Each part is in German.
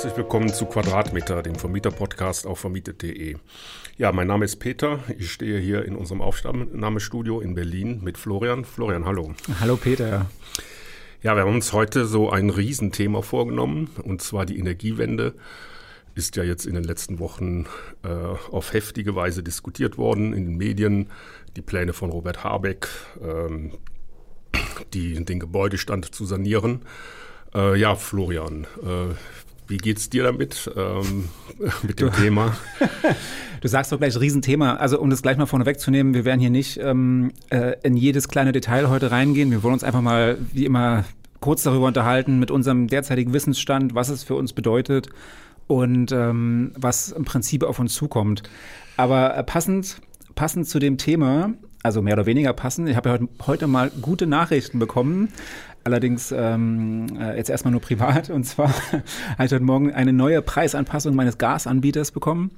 Herzlich willkommen zu Quadratmeter, dem Vermieter-Podcast auf vermietet.de. Ja, mein Name ist Peter. Ich stehe hier in unserem Aufnahmestudio in Berlin mit Florian. Florian, hallo. Hallo Peter. Ja, wir haben uns heute so ein Riesenthema vorgenommen, und zwar die Energiewende. Ist ja jetzt in den letzten Wochen äh, auf heftige Weise diskutiert worden in den Medien. Die Pläne von Robert Habeck, ähm, die, den Gebäudestand zu sanieren. Äh, ja, Florian, äh, wie geht's dir damit, ähm, mit dem du, Thema? du sagst doch gleich Riesenthema. Also um das gleich mal vorne wegzunehmen, wir werden hier nicht ähm, äh, in jedes kleine Detail heute reingehen. Wir wollen uns einfach mal, wie immer, kurz darüber unterhalten mit unserem derzeitigen Wissensstand, was es für uns bedeutet und ähm, was im Prinzip auf uns zukommt. Aber äh, passend, passend zu dem Thema, also mehr oder weniger passend, ich habe ja heute, heute mal gute Nachrichten bekommen Allerdings ähm, äh, jetzt erstmal nur privat. Und zwar habe ich heute Morgen eine neue Preisanpassung meines Gasanbieters bekommen.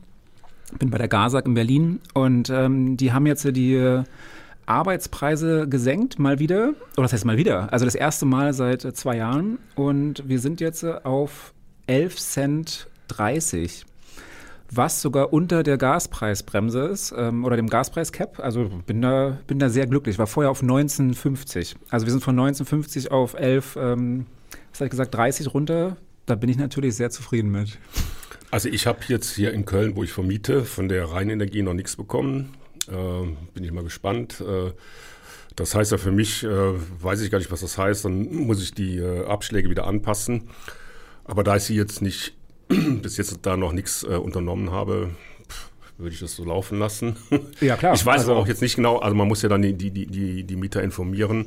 Bin bei der GASAG in Berlin und ähm, die haben jetzt die Arbeitspreise gesenkt, mal wieder. Oder das heißt mal wieder? Also das erste Mal seit zwei Jahren. Und wir sind jetzt auf 11 Cent 30 was sogar unter der Gaspreisbremse ist ähm, oder dem Gaspreiscap. Also bin da, bin da sehr glücklich. War vorher auf 19,50. Also wir sind von 19,50 auf 11, ähm, was habe ich gesagt, 30 runter. Da bin ich natürlich sehr zufrieden mit. Also ich habe jetzt hier in Köln, wo ich vermiete, von der Rheinenergie noch nichts bekommen. Äh, bin ich mal gespannt. Äh, das heißt ja für mich, äh, weiß ich gar nicht, was das heißt, dann muss ich die äh, Abschläge wieder anpassen. Aber da ich sie jetzt nicht bis jetzt da noch nichts äh, unternommen habe, würde ich das so laufen lassen. Ja, klar. Ich weiß also, auch jetzt nicht genau, also man muss ja dann die, die, die, die Mieter informieren,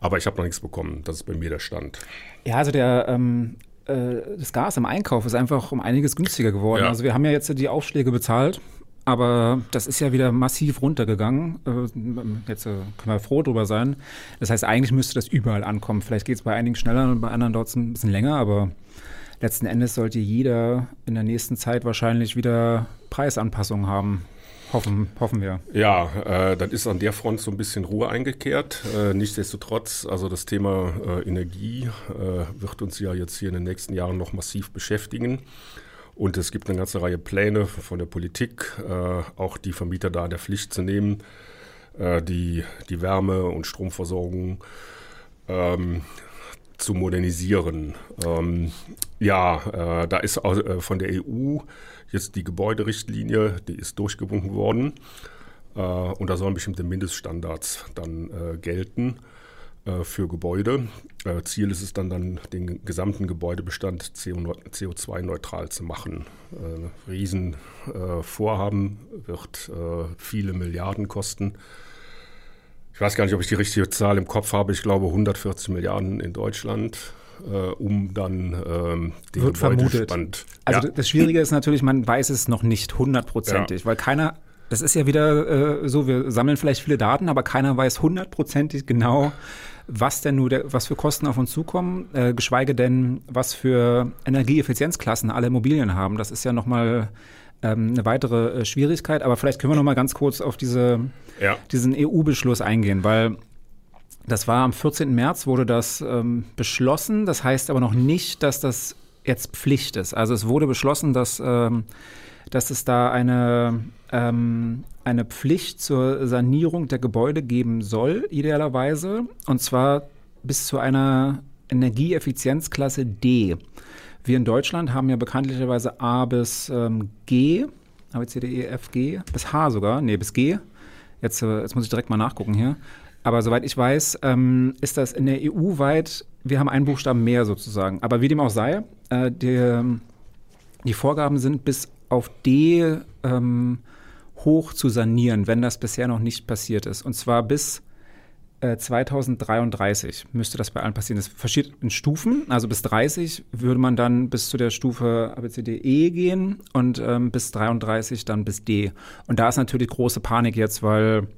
aber ich habe noch nichts bekommen. Das ist bei mir der Stand. Ja, also der, ähm, äh, das Gas im Einkauf ist einfach um einiges günstiger geworden. Ja. Also wir haben ja jetzt die Aufschläge bezahlt. Aber das ist ja wieder massiv runtergegangen. Äh, jetzt äh, können wir froh drüber sein. Das heißt, eigentlich müsste das überall ankommen. Vielleicht geht es bei einigen schneller und bei anderen dauert es ein bisschen länger, aber letzten Endes sollte jeder in der nächsten Zeit wahrscheinlich wieder Preisanpassungen haben. Hoffen, hoffen wir. Ja, äh, dann ist an der Front so ein bisschen Ruhe eingekehrt. Äh, nichtsdestotrotz, also das Thema äh, Energie äh, wird uns ja jetzt hier in den nächsten Jahren noch massiv beschäftigen. Und es gibt eine ganze Reihe Pläne von der Politik, äh, auch die Vermieter da in der Pflicht zu nehmen, äh, die, die Wärme- und Stromversorgung ähm, zu modernisieren. Ähm, ja, äh, da ist äh, von der EU jetzt die Gebäuderichtlinie, die ist durchgewunken worden. Äh, und da sollen bestimmte Mindeststandards dann äh, gelten äh, für Gebäude. Äh, Ziel ist es dann, dann den gesamten Gebäudebestand CO2-neutral zu machen. Riesenvorhaben wird viele Milliarden kosten ich weiß gar nicht, ob ich die richtige Zahl im Kopf habe, ich glaube 140 Milliarden in Deutschland. Äh, um dann ähm, den Wird vermutet. Also ja. das Schwierige ist natürlich, man weiß es noch nicht hundertprozentig, ja. weil keiner, das ist ja wieder äh, so, wir sammeln vielleicht viele Daten, aber keiner weiß hundertprozentig genau, was denn nur, der, was für Kosten auf uns zukommen, äh, geschweige denn, was für Energieeffizienzklassen alle Immobilien haben. Das ist ja nochmal ähm, eine weitere äh, Schwierigkeit. Aber vielleicht können wir noch mal ganz kurz auf diese, ja. diesen EU-Beschluss eingehen, weil das war am 14. März wurde das ähm, beschlossen. Das heißt aber noch nicht, dass das jetzt Pflicht ist. Also es wurde beschlossen, dass, ähm, dass es da eine, ähm, eine Pflicht zur Sanierung der Gebäude geben soll, idealerweise. Und zwar bis zu einer Energieeffizienzklasse D. Wir in Deutschland haben ja bekanntlicherweise A bis ähm, G, A, B, C, D, E, F, G, bis H sogar, nee, bis G. Jetzt, äh, jetzt muss ich direkt mal nachgucken hier. Aber soweit ich weiß, ähm, ist das in der EU weit, wir haben einen Buchstaben mehr sozusagen. Aber wie dem auch sei, äh, die, die Vorgaben sind bis auf D ähm, hoch zu sanieren, wenn das bisher noch nicht passiert ist. Und zwar bis 2033 äh, müsste das bei allen passieren. Das verschiebt in Stufen. Also bis 30 würde man dann bis zu der Stufe ABCDE gehen und ähm, bis 33 dann bis D. Und da ist natürlich große Panik jetzt, weil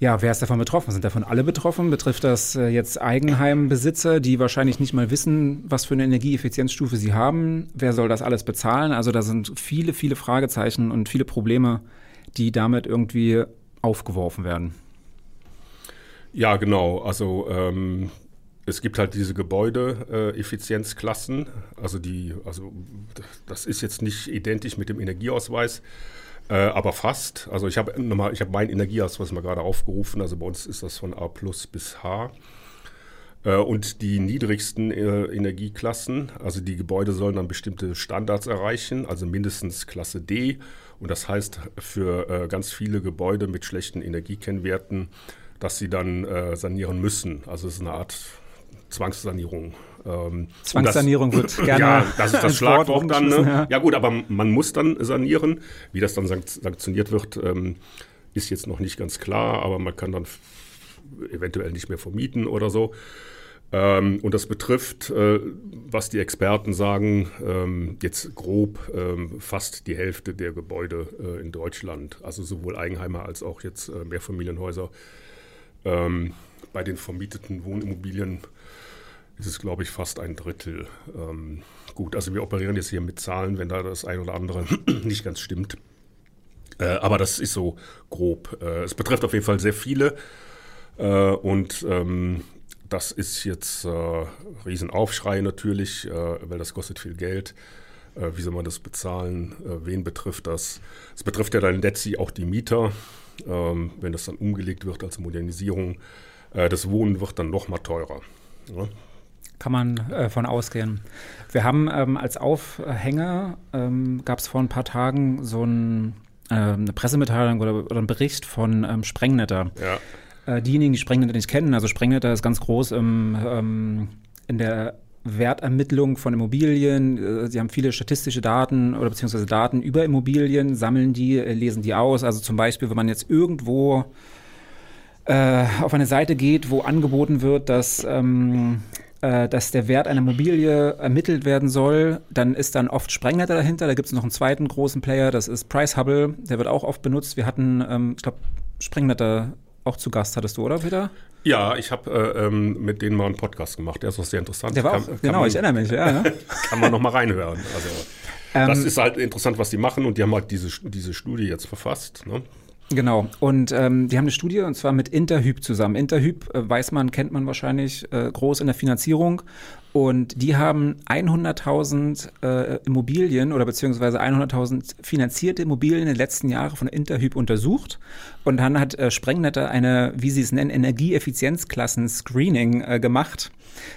ja, wer ist davon betroffen? Sind davon alle betroffen? Betrifft das äh, jetzt Eigenheimbesitzer, die wahrscheinlich nicht mal wissen, was für eine Energieeffizienzstufe sie haben? Wer soll das alles bezahlen? Also da sind viele, viele Fragezeichen und viele Probleme, die damit irgendwie aufgeworfen werden. Ja, genau. Also ähm, es gibt halt diese Gebäudeeffizienzklassen, also die, also das ist jetzt nicht identisch mit dem Energieausweis, äh, aber fast. Also ich habe nochmal, ich habe meinen Energieausweis mal gerade aufgerufen, also bei uns ist das von A plus bis H. Äh, und die niedrigsten äh, Energieklassen, also die Gebäude sollen dann bestimmte Standards erreichen, also mindestens Klasse D. Und das heißt für äh, ganz viele Gebäude mit schlechten Energiekennwerten, dass sie dann äh, sanieren müssen. Also es ist eine Art Zwangssanierung. Ähm, Zwangssanierung das, wird gerne. Ja, das ist das Schlagwort dann. Ne? Ja. ja. gut, aber man muss dann sanieren. Wie das dann sanktioniert wird, ähm, ist jetzt noch nicht ganz klar, aber man kann dann eventuell nicht mehr vermieten oder so. Ähm, und das betrifft, äh, was die Experten sagen, ähm, jetzt grob ähm, fast die Hälfte der Gebäude äh, in Deutschland. Also sowohl Eigenheimer als auch jetzt äh, Mehrfamilienhäuser. Ähm, bei den vermieteten Wohnimmobilien ist es, glaube ich, fast ein Drittel. Ähm, gut, also wir operieren jetzt hier mit Zahlen, wenn da das ein oder andere nicht ganz stimmt. Äh, aber das ist so grob. Äh, es betrifft auf jeden Fall sehr viele. Äh, und ähm, das ist jetzt äh, Riesenaufschrei natürlich, äh, weil das kostet viel Geld. Äh, wie soll man das bezahlen? Äh, wen betrifft das? Es betrifft ja dann letztlich auch die Mieter, ähm, wenn das dann umgelegt wird als Modernisierung. Äh, das Wohnen wird dann noch mal teurer. Ja? Kann man äh, von ausgehen. Wir haben ähm, als Aufhänger, ähm, gab es vor ein paar Tagen so ein, ähm, eine Pressemitteilung oder, oder einen Bericht von ähm, Sprengnetter. Ja äh, diejenigen, die Sprengnetter nicht kennen, also Sprengnetter ist ganz groß im, ähm, in der Wertermittlung von Immobilien. Äh, sie haben viele statistische Daten oder beziehungsweise Daten über Immobilien, sammeln die, äh, lesen die aus. Also zum Beispiel, wenn man jetzt irgendwo äh, auf eine Seite geht, wo angeboten wird, dass ähm, äh, dass der Wert einer Immobilie ermittelt werden soll, dann ist dann oft Sprengnetter dahinter. Da gibt es noch einen zweiten großen Player, das ist Price Hubble, der wird auch oft benutzt. Wir hatten, ähm, ich glaube, Sprengnetter auch zu Gast hattest du, oder Peter? Ja, ich habe äh, ähm, mit denen mal einen Podcast gemacht. Der ist auch sehr interessant. Der war auch, kann, genau, man, ich erinnere mich. Ja, ja. kann man noch mal reinhören. Also, ähm, das ist halt interessant, was die machen und die haben halt diese, diese Studie jetzt verfasst. Ne? Genau. Und ähm, die haben eine Studie und zwar mit Interhyp zusammen. Interhyp äh, weiß man, kennt man wahrscheinlich äh, groß in der Finanzierung. Und die haben 100.000 äh, Immobilien oder beziehungsweise 100.000 finanzierte Immobilien in den letzten Jahren von Interhyp untersucht. Und dann hat äh, Sprengnetter eine, wie sie es nennen, Energieeffizienzklassen-Screening äh, gemacht.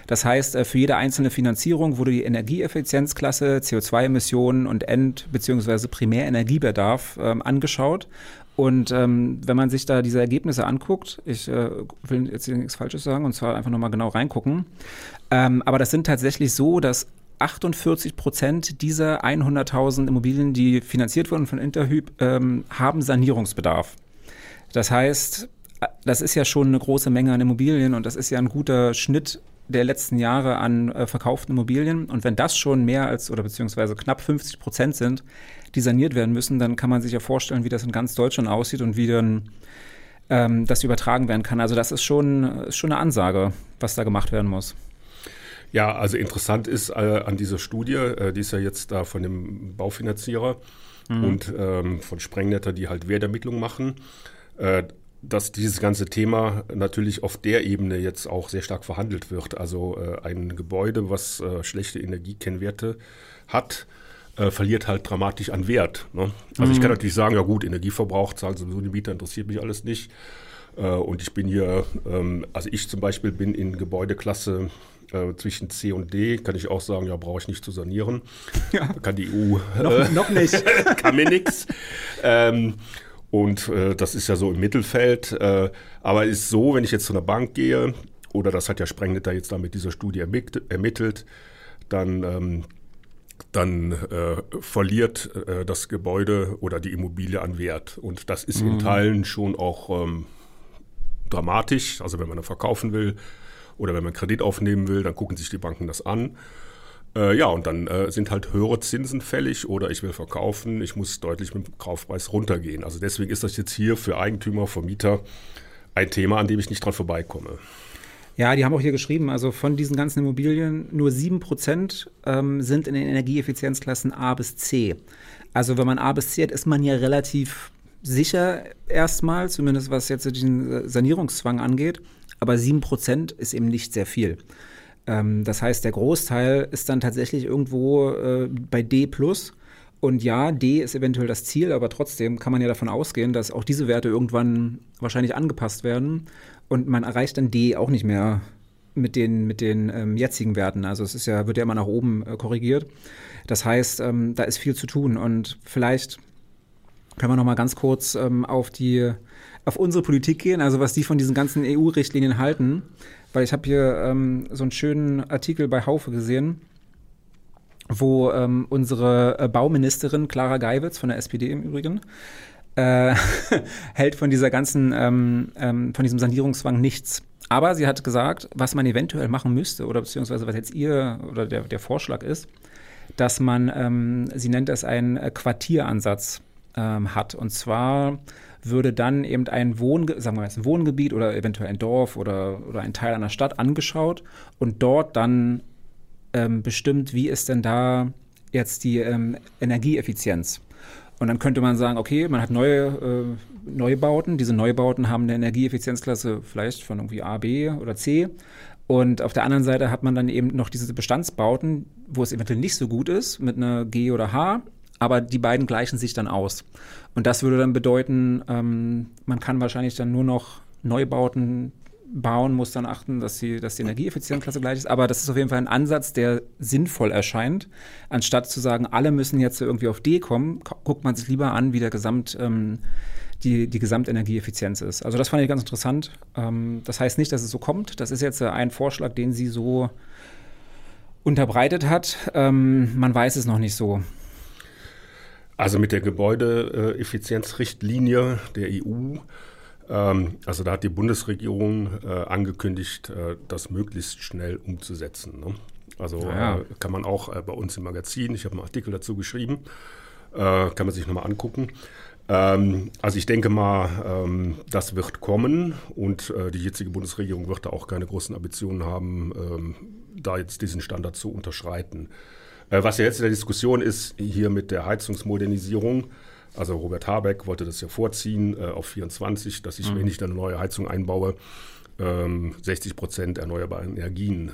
Das heißt, äh, für jede einzelne Finanzierung wurde die Energieeffizienzklasse, CO2-Emissionen und End- bzw. Primärenergiebedarf ähm, angeschaut. Und ähm, wenn man sich da diese Ergebnisse anguckt, ich äh, will jetzt hier nichts Falsches sagen und zwar einfach nochmal genau reingucken, ähm, aber das sind tatsächlich so, dass 48 Prozent dieser 100.000 Immobilien, die finanziert wurden von Interhyp, ähm, haben Sanierungsbedarf. Das heißt, das ist ja schon eine große Menge an Immobilien und das ist ja ein guter Schnitt der letzten Jahre an äh, verkauften Immobilien. Und wenn das schon mehr als oder beziehungsweise knapp 50 Prozent sind, die saniert werden müssen, dann kann man sich ja vorstellen, wie das in ganz Deutschland aussieht und wie dann ähm, das übertragen werden kann. Also das ist schon, ist schon eine Ansage, was da gemacht werden muss. Ja, also interessant ist äh, an dieser Studie, äh, die ist ja jetzt da von dem Baufinanzierer mhm. und ähm, von Sprengnetter, die halt Wertermittlung machen. Äh, dass dieses ganze Thema natürlich auf der Ebene jetzt auch sehr stark verhandelt wird. Also äh, ein Gebäude, was äh, schlechte Energiekennwerte hat, äh, verliert halt dramatisch an Wert. Ne? Also mhm. ich kann natürlich sagen, ja gut, Energieverbrauch zahlen sowieso die Mieter, interessiert mich alles nicht. Äh, und ich bin hier, ähm, also ich zum Beispiel bin in Gebäudeklasse äh, zwischen C und D, kann ich auch sagen, ja, brauche ich nicht zu sanieren. Ja. Kann die EU noch, noch nicht. kann mir nichts. Ähm, und äh, das ist ja so im Mittelfeld. Äh, aber ist so, wenn ich jetzt zu einer Bank gehe, oder das hat ja Sprengnetter jetzt da mit dieser Studie ermittelt, dann, ähm, dann äh, verliert äh, das Gebäude oder die Immobilie an Wert. Und das ist mhm. in Teilen schon auch ähm, dramatisch. Also wenn man dann verkaufen will oder wenn man Kredit aufnehmen will, dann gucken sich die Banken das an. Äh, ja, und dann äh, sind halt höhere Zinsen fällig oder ich will verkaufen, ich muss deutlich mit dem Kaufpreis runtergehen. Also deswegen ist das jetzt hier für Eigentümer, Vermieter ein Thema, an dem ich nicht dran vorbeikomme. Ja, die haben auch hier geschrieben, also von diesen ganzen Immobilien nur 7% ähm, sind in den Energieeffizienzklassen A bis C. Also wenn man A bis C hat, ist man ja relativ sicher erstmal, zumindest was jetzt den Sanierungszwang angeht. aber 7% ist eben nicht sehr viel. Ähm, das heißt, der Großteil ist dann tatsächlich irgendwo äh, bei D. Und ja, D ist eventuell das Ziel, aber trotzdem kann man ja davon ausgehen, dass auch diese Werte irgendwann wahrscheinlich angepasst werden. Und man erreicht dann D auch nicht mehr mit den, mit den ähm, jetzigen Werten. Also es ist ja, wird ja immer nach oben äh, korrigiert. Das heißt, ähm, da ist viel zu tun. Und vielleicht können wir noch mal ganz kurz ähm, auf die auf unsere Politik gehen, also was die von diesen ganzen EU-Richtlinien halten. Weil ich habe hier ähm, so einen schönen Artikel bei Haufe gesehen, wo ähm, unsere äh, Bauministerin Clara Geiwitz von der SPD im Übrigen äh, hält von dieser ganzen, ähm, ähm, von diesem Sanierungszwang nichts. Aber sie hat gesagt, was man eventuell machen müsste oder beziehungsweise was jetzt ihr oder der, der Vorschlag ist, dass man, ähm, sie nennt es einen äh, Quartieransatz ähm, hat. Und zwar würde dann eben ein, Wohn sagen wir mal, ein Wohngebiet oder eventuell ein Dorf oder, oder ein Teil einer Stadt angeschaut und dort dann ähm, bestimmt, wie ist denn da jetzt die ähm, Energieeffizienz. Und dann könnte man sagen, okay, man hat neue äh, Neubauten. Diese Neubauten haben eine Energieeffizienzklasse vielleicht von irgendwie A, B oder C. Und auf der anderen Seite hat man dann eben noch diese Bestandsbauten, wo es eventuell nicht so gut ist, mit einer G oder H, aber die beiden gleichen sich dann aus. Und das würde dann bedeuten, ähm, man kann wahrscheinlich dann nur noch Neubauten bauen, muss dann achten, dass, sie, dass die Energieeffizienzklasse gleich ist. Aber das ist auf jeden Fall ein Ansatz, der sinnvoll erscheint. Anstatt zu sagen, alle müssen jetzt irgendwie auf D kommen, guckt man sich lieber an, wie der Gesamt, ähm, die, die Gesamtenergieeffizienz ist. Also das fand ich ganz interessant. Ähm, das heißt nicht, dass es so kommt. Das ist jetzt äh, ein Vorschlag, den sie so unterbreitet hat. Ähm, man weiß es noch nicht so. Also mit der Gebäudeeffizienzrichtlinie der EU, also da hat die Bundesregierung äh, angekündigt, äh, das möglichst schnell umzusetzen. Ne? Also ja. äh, kann man auch bei uns im Magazin, ich habe einen Artikel dazu geschrieben, kann man sich nochmal angucken. Ähm, also ich denke mal, ähm, das wird kommen und die jetzige Bundesregierung wird da auch keine großen Ambitionen haben, ähm, da jetzt diesen Standard zu unterschreiten. Was ja jetzt in der Diskussion ist, hier mit der Heizungsmodernisierung, also Robert Habeck wollte das ja vorziehen äh, auf 24, dass ich, mhm. wenn ich eine neue Heizung einbaue, 60 Prozent erneuerbare Energien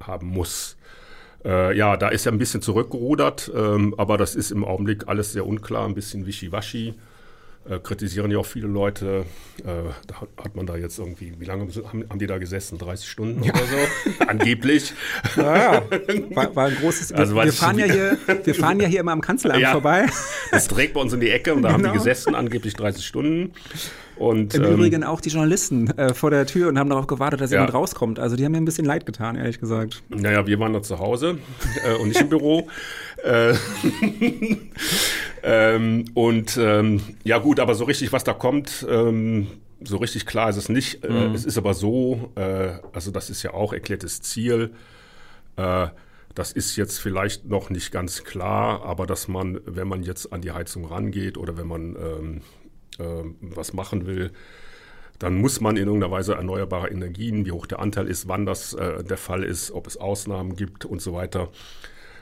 haben muss. Äh, ja, da ist er ein bisschen zurückgerudert, ähm, aber das ist im Augenblick alles sehr unklar, ein bisschen wischiwaschi. Äh, kritisieren ja auch viele Leute. Äh, da hat man da jetzt irgendwie, wie lange haben, haben die da gesessen? 30 Stunden ja. oder so? Angeblich. Ja, war, war, ein großes. Also, wir, fahren ja hier, wir fahren ja hier immer am Kanzleramt ja, vorbei. Das trägt bei uns in die Ecke und da genau. haben die genau. gesessen, angeblich 30 Stunden. Und, Im ähm, Übrigen auch die Journalisten äh, vor der Tür und haben darauf gewartet, dass ja. jemand rauskommt. Also die haben mir ein bisschen leid getan, ehrlich gesagt. Naja, wir waren da zu Hause äh, und nicht im Büro. Äh, ähm, und ähm, ja gut, aber so richtig, was da kommt, ähm, so richtig klar ist es nicht. Äh, mhm. es ist aber so, äh, also das ist ja auch erklärtes Ziel. Äh, das ist jetzt vielleicht noch nicht ganz klar, aber dass man, wenn man jetzt an die Heizung rangeht oder wenn man ähm, äh, was machen will, dann muss man in irgendeiner Weise erneuerbare Energien, wie hoch der Anteil ist, wann das äh, der Fall ist, ob es Ausnahmen gibt und so weiter.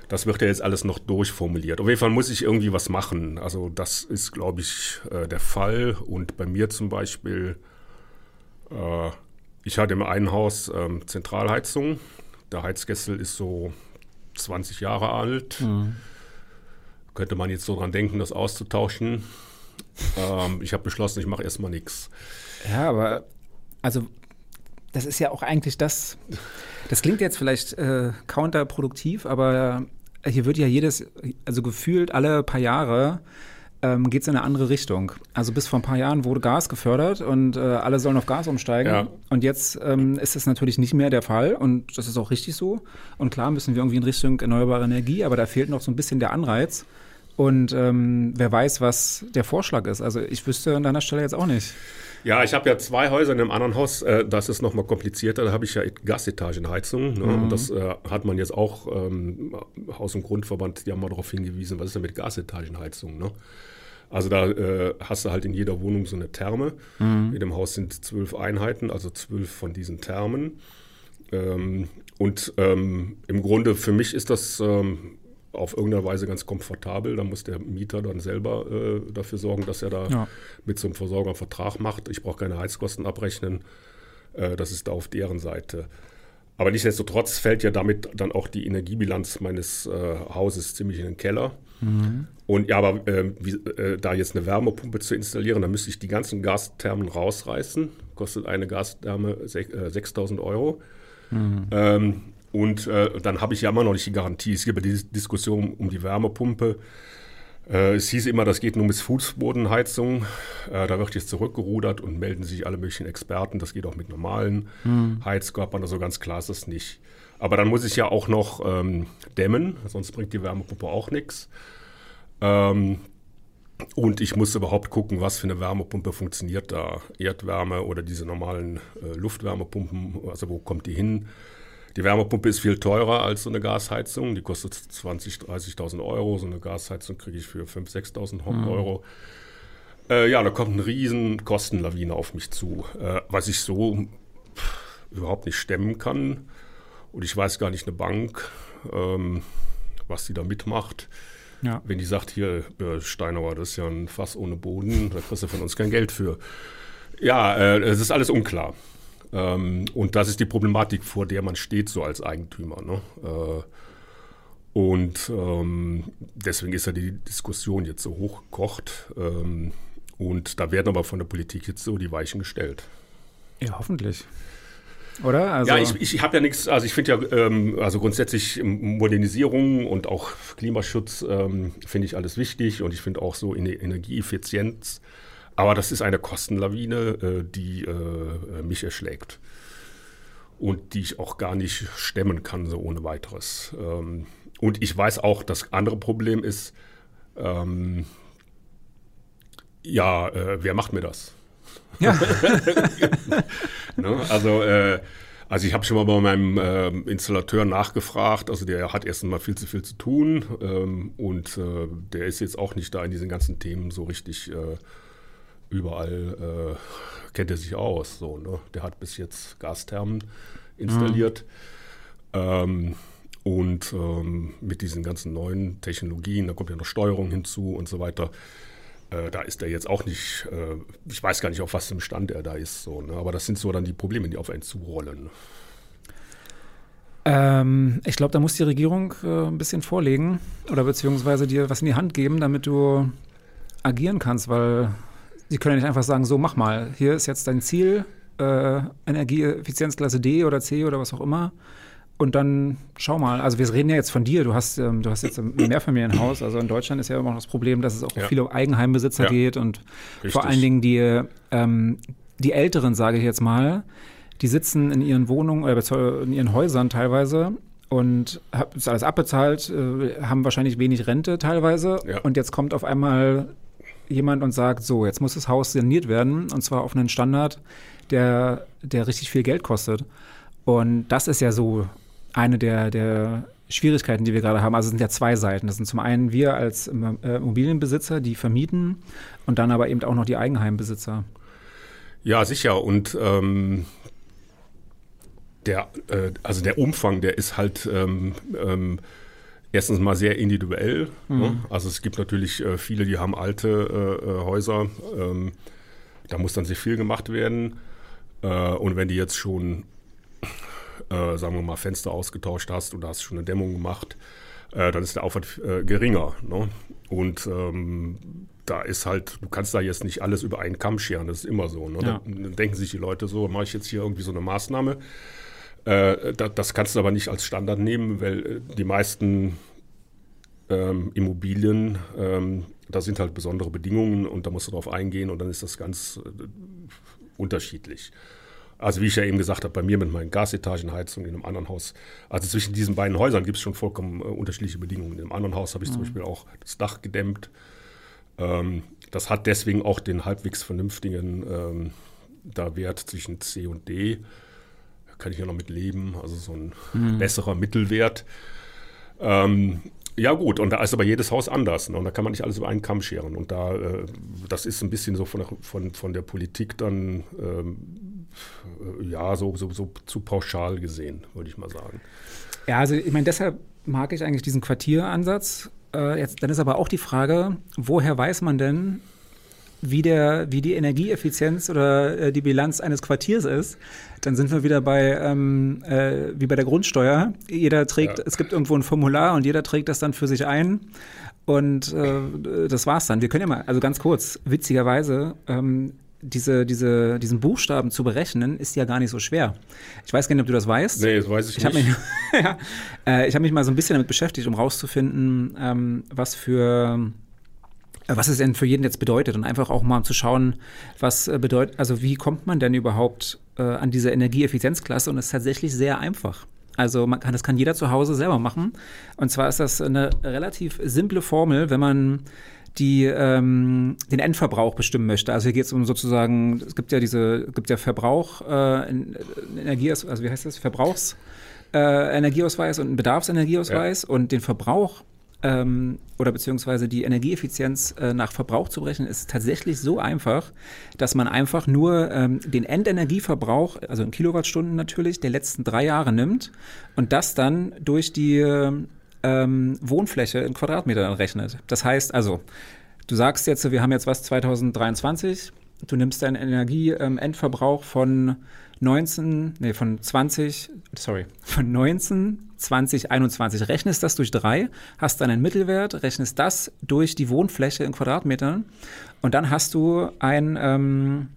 Das wird ja jetzt alles noch durchformuliert. Auf jeden Fall muss ich irgendwie was machen. Also das ist, glaube ich, äh, der Fall. Und bei mir zum Beispiel, äh, ich hatte im einen Haus ähm, Zentralheizung. Der Heizkessel ist so 20 Jahre alt. Mhm. Könnte man jetzt so dran denken, das auszutauschen. Ähm, ich habe beschlossen, ich mache erstmal nichts. Ja, aber also das ist ja auch eigentlich das. Das klingt jetzt vielleicht äh, counterproduktiv, aber hier wird ja jedes, also gefühlt alle paar Jahre ähm, geht es in eine andere Richtung. Also bis vor ein paar Jahren wurde Gas gefördert und äh, alle sollen auf Gas umsteigen. Ja. Und jetzt ähm, ist das natürlich nicht mehr der Fall und das ist auch richtig so. Und klar müssen wir irgendwie in Richtung erneuerbare Energie, aber da fehlt noch so ein bisschen der Anreiz. Und ähm, wer weiß, was der Vorschlag ist. Also ich wüsste an deiner Stelle jetzt auch nicht. Ja, ich habe ja zwei Häuser in einem anderen Haus. Äh, das ist noch mal komplizierter. Da habe ich ja Gasetagenheizung. Ne? Mhm. Und das äh, hat man jetzt auch, ähm, Haus- und Grundverband, die haben mal darauf hingewiesen, was ist denn mit Gasetagenheizung? Ne? Also da äh, hast du halt in jeder Wohnung so eine Therme. Mhm. In dem Haus sind zwölf Einheiten, also zwölf von diesen Thermen. Ähm, und ähm, im Grunde für mich ist das ähm, auf irgendeine Weise ganz komfortabel. Da muss der Mieter dann selber äh, dafür sorgen, dass er da ja. mit so einem Versorger einen Vertrag macht. Ich brauche keine Heizkosten abrechnen. Äh, das ist da auf deren Seite. Aber nichtsdestotrotz fällt ja damit dann auch die Energiebilanz meines äh, Hauses ziemlich in den Keller. Mhm. Und ja, aber äh, wie, äh, da jetzt eine Wärmepumpe zu installieren, dann müsste ich die ganzen Gasthermen rausreißen. Kostet eine Gastherme 6000 äh, Euro. Mhm. Ähm, und äh, dann habe ich ja immer noch nicht die Garantie. Es gibt ja die Diskussion um die Wärmepumpe. Äh, es hieß immer, das geht nur mit Fußbodenheizung. Äh, da wird jetzt zurückgerudert und melden sich alle möglichen Experten. Das geht auch mit normalen mhm. Heizkörpern. Also ganz klar ist das nicht. Aber dann muss ich ja auch noch ähm, dämmen, sonst bringt die Wärmepumpe auch nichts. Ähm, und ich muss überhaupt gucken, was für eine Wärmepumpe funktioniert da. Erdwärme oder diese normalen äh, Luftwärmepumpen, also wo kommt die hin? Die Wärmepumpe ist viel teurer als so eine Gasheizung. Die kostet 20.000, 30.000 Euro. So eine Gasheizung kriege ich für 5.000, 6.000 mhm. Euro. Äh, ja, da kommt eine riesen Kostenlawine auf mich zu, äh, was ich so überhaupt nicht stemmen kann. Und ich weiß gar nicht, eine Bank, ähm, was die da mitmacht. Ja. Wenn die sagt, hier, äh, Steinauer, das ist ja ein Fass ohne Boden, da kriegst du von uns kein Geld für. Ja, äh, es ist alles unklar. Ähm, und das ist die Problematik, vor der man steht, so als Eigentümer. Ne? Äh, und ähm, deswegen ist ja die Diskussion jetzt so hochgekocht. Ähm, und da werden aber von der Politik jetzt so die Weichen gestellt. Ja, hoffentlich. Oder? Also ja, ich, ich habe ja nichts, also ich finde ja, ähm, also grundsätzlich Modernisierung und auch Klimaschutz ähm, finde ich alles wichtig und ich finde auch so in Energieeffizienz aber das ist eine Kostenlawine, äh, die äh, mich erschlägt und die ich auch gar nicht stemmen kann, so ohne weiteres. Ähm, und ich weiß auch, das andere Problem ist, ähm, ja, äh, wer macht mir das? Ja. ne? Also, äh, also ich habe schon mal bei meinem äh, Installateur nachgefragt. Also der hat erst mal viel zu viel zu tun ähm, und äh, der ist jetzt auch nicht da in diesen ganzen Themen so richtig überall äh, kennt er sich aus. So, ne? Der hat bis jetzt Gasthermen installiert. Mhm. Ähm, und ähm, mit diesen ganzen neuen Technologien, da kommt ja noch Steuerung hinzu und so weiter. Äh, da ist er jetzt auch nicht, äh, ich weiß gar nicht, auf was einem Stand er da ist. So, ne? Aber das sind so dann die Probleme, die auf einen zurollen. Ähm, ich glaube, da muss die Regierung äh, ein bisschen vorlegen oder beziehungsweise dir was in die Hand geben, damit du agieren kannst, weil Sie können ja nicht einfach sagen, so mach mal, hier ist jetzt dein Ziel, äh, Energieeffizienzklasse D oder C oder was auch immer. Und dann schau mal, also wir reden ja jetzt von dir, du hast, ähm, du hast jetzt ein Mehrfamilienhaus, also in Deutschland ist ja immer noch das Problem, dass es auch ja. viele Eigenheimbesitzer ja. geht und Richtig. vor allen Dingen die, ähm, die Älteren, sage ich jetzt mal, die sitzen in ihren Wohnungen, äh, in ihren Häusern teilweise und ist alles abbezahlt, äh, haben wahrscheinlich wenig Rente teilweise ja. und jetzt kommt auf einmal jemand und sagt, so, jetzt muss das Haus saniert werden und zwar auf einen Standard, der, der richtig viel Geld kostet. Und das ist ja so eine der, der Schwierigkeiten, die wir gerade haben. Also es sind ja zwei Seiten. Das sind zum einen wir als äh, Immobilienbesitzer, die vermieten und dann aber eben auch noch die Eigenheimbesitzer. Ja, sicher. Und ähm, der, äh, also der Umfang, der ist halt ähm, ähm, erstens mal sehr individuell. Ne? Mhm. Ne? Also es gibt natürlich äh, viele, die haben alte äh, äh, Häuser. Ähm, da muss dann sehr viel gemacht werden. Äh, und wenn du jetzt schon, äh, sagen wir mal, Fenster ausgetauscht hast und hast schon eine Dämmung gemacht, äh, dann ist der Aufwand geringer. Ne? Und ähm, da ist halt, du kannst da jetzt nicht alles über einen Kamm scheren, das ist immer so. Ne? Ja. Dann, denken sich die Leute so, mache ich jetzt hier irgendwie so eine Maßnahme das kannst du aber nicht als Standard nehmen, weil äh, die meisten ähm, Immobilien, ähm, da sind halt besondere Bedingungen und da musst du drauf eingehen und dann ist das ganz äh, unterschiedlich. Also wie ich ja eben gesagt habe, bei mir mit meinen Gasetagenheizungen in einem anderen Haus, also zwischen diesen beiden Häusern gibt es schon vollkommen äh, unterschiedliche Bedingungen. In einem anderen Haus habe ich mhm. zum Beispiel auch das Dach gedämmt. Ähm, das hat deswegen auch den halbwegs vernünftigen ähm, da Wert zwischen C und D kann ich ja noch mit leben, also so ein mhm. besserer Mittelwert. Ähm, ja gut, und da ist aber jedes Haus anders. Ne? Und da kann man nicht alles über einen Kamm scheren. Und da, äh, das ist ein bisschen so von der, von, von der Politik dann, ähm, ja, so, so, so zu pauschal gesehen, würde ich mal sagen. Ja, also ich meine, deshalb mag ich eigentlich diesen Quartieransatz. Äh, jetzt, dann ist aber auch die Frage, woher weiß man denn, wie, der, wie die Energieeffizienz oder äh, die Bilanz eines Quartiers ist, dann sind wir wieder bei, ähm, äh, wie bei der Grundsteuer. Jeder trägt, ja. es gibt irgendwo ein Formular und jeder trägt das dann für sich ein. Und äh, das war's dann. Wir können ja mal, also ganz kurz, witzigerweise, ähm, diese, diese, diesen Buchstaben zu berechnen, ist ja gar nicht so schwer. Ich weiß gar nicht, ob du das weißt. Nee, das weiß ich, ich nicht. Mich, ja, äh, ich habe mich mal so ein bisschen damit beschäftigt, um rauszufinden, ähm, was für was es denn für jeden jetzt bedeutet und einfach auch mal zu schauen, was äh, bedeutet, also wie kommt man denn überhaupt äh, an diese Energieeffizienzklasse und es ist tatsächlich sehr einfach. Also man kann, das kann jeder zu Hause selber machen. Und zwar ist das eine relativ simple Formel, wenn man die ähm, den Endverbrauch bestimmen möchte. Also hier geht es um sozusagen, es gibt ja diese, gibt ja Verbrauch, äh, Energie, also wie heißt das? Verbrauchs äh, Energieausweis und einen Bedarfsenergieausweis ja. und den Verbrauch ähm, oder beziehungsweise die Energieeffizienz äh, nach Verbrauch zu berechnen, ist tatsächlich so einfach, dass man einfach nur ähm, den Endenergieverbrauch, also in Kilowattstunden natürlich, der letzten drei Jahre nimmt und das dann durch die ähm, Wohnfläche in Quadratmetern rechnet. Das heißt also, du sagst jetzt, wir haben jetzt was 2023, du nimmst deinen Energieendverbrauch von 19, nee, von 20, sorry, von 19, 20, 21, rechnest das durch drei, hast dann einen Mittelwert, rechnest das durch die Wohnfläche in Quadratmetern und dann hast du ein, ähm,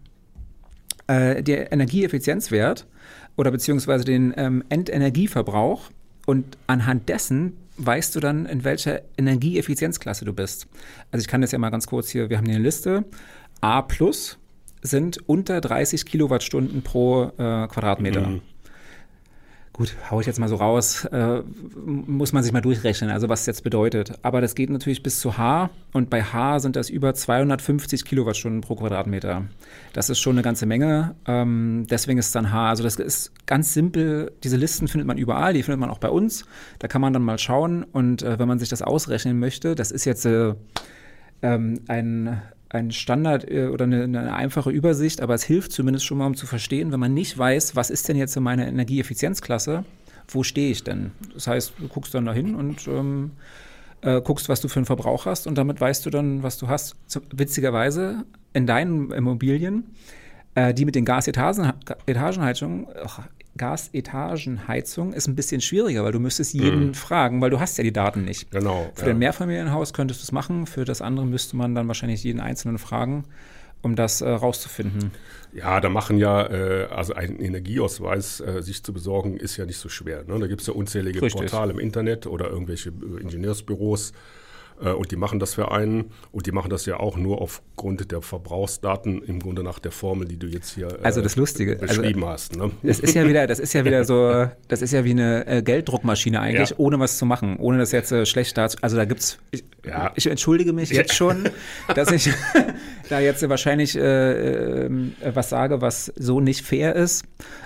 äh, der Energieeffizienzwert oder beziehungsweise den ähm, Endenergieverbrauch und anhand dessen weißt du dann, in welcher Energieeffizienzklasse du bist. Also ich kann das ja mal ganz kurz hier, wir haben hier eine Liste. A plus sind unter 30 Kilowattstunden pro äh, Quadratmeter. Mhm. Gut, hau ich jetzt mal so raus, äh, muss man sich mal durchrechnen, also was das jetzt bedeutet. Aber das geht natürlich bis zu H und bei H sind das über 250 Kilowattstunden pro Quadratmeter. Das ist schon eine ganze Menge, ähm, deswegen ist es dann H. Also das ist ganz simpel, diese Listen findet man überall, die findet man auch bei uns. Da kann man dann mal schauen und äh, wenn man sich das ausrechnen möchte, das ist jetzt äh, ähm, ein ein Standard äh, oder eine, eine, einfache Übersicht, aber es hilft zumindest schon mal, um zu verstehen, wenn man nicht weiß, was ist denn jetzt in meiner Energieeffizienzklasse, wo stehe ich denn? Das heißt, du guckst dann dahin und ähm, äh, guckst, was du für einen Verbrauch hast und damit weißt du dann, was du hast. Witzigerweise in deinen Immobilien, äh, die mit den Gasetagenheizungen, Gasetagenheizung ist ein bisschen schwieriger, weil du müsstest jeden mhm. fragen, weil du hast ja die Daten nicht. Genau. Für ja. dein Mehrfamilienhaus könntest du es machen, für das andere müsste man dann wahrscheinlich jeden Einzelnen fragen, um das äh, rauszufinden. Ja, da machen ja, äh, also einen Energieausweis äh, sich zu besorgen, ist ja nicht so schwer. Ne? Da gibt es ja unzählige Richtig. Portale im Internet oder irgendwelche äh, Ingenieursbüros und die machen das für einen. Und die machen das ja auch nur aufgrund der Verbrauchsdaten, im Grunde nach der Formel, die du jetzt hier äh, also das Lustige, also beschrieben also, hast. Ne? Das ist ja wieder, das ist ja wieder so, das ist ja wie eine äh, Gelddruckmaschine eigentlich, ja. ohne was zu machen, ohne das jetzt äh, schlecht dazu. Also da gibt's, ich, ja. ich entschuldige mich ja. jetzt schon, dass ich da jetzt wahrscheinlich äh, ähm, was sage, was so nicht fair ist.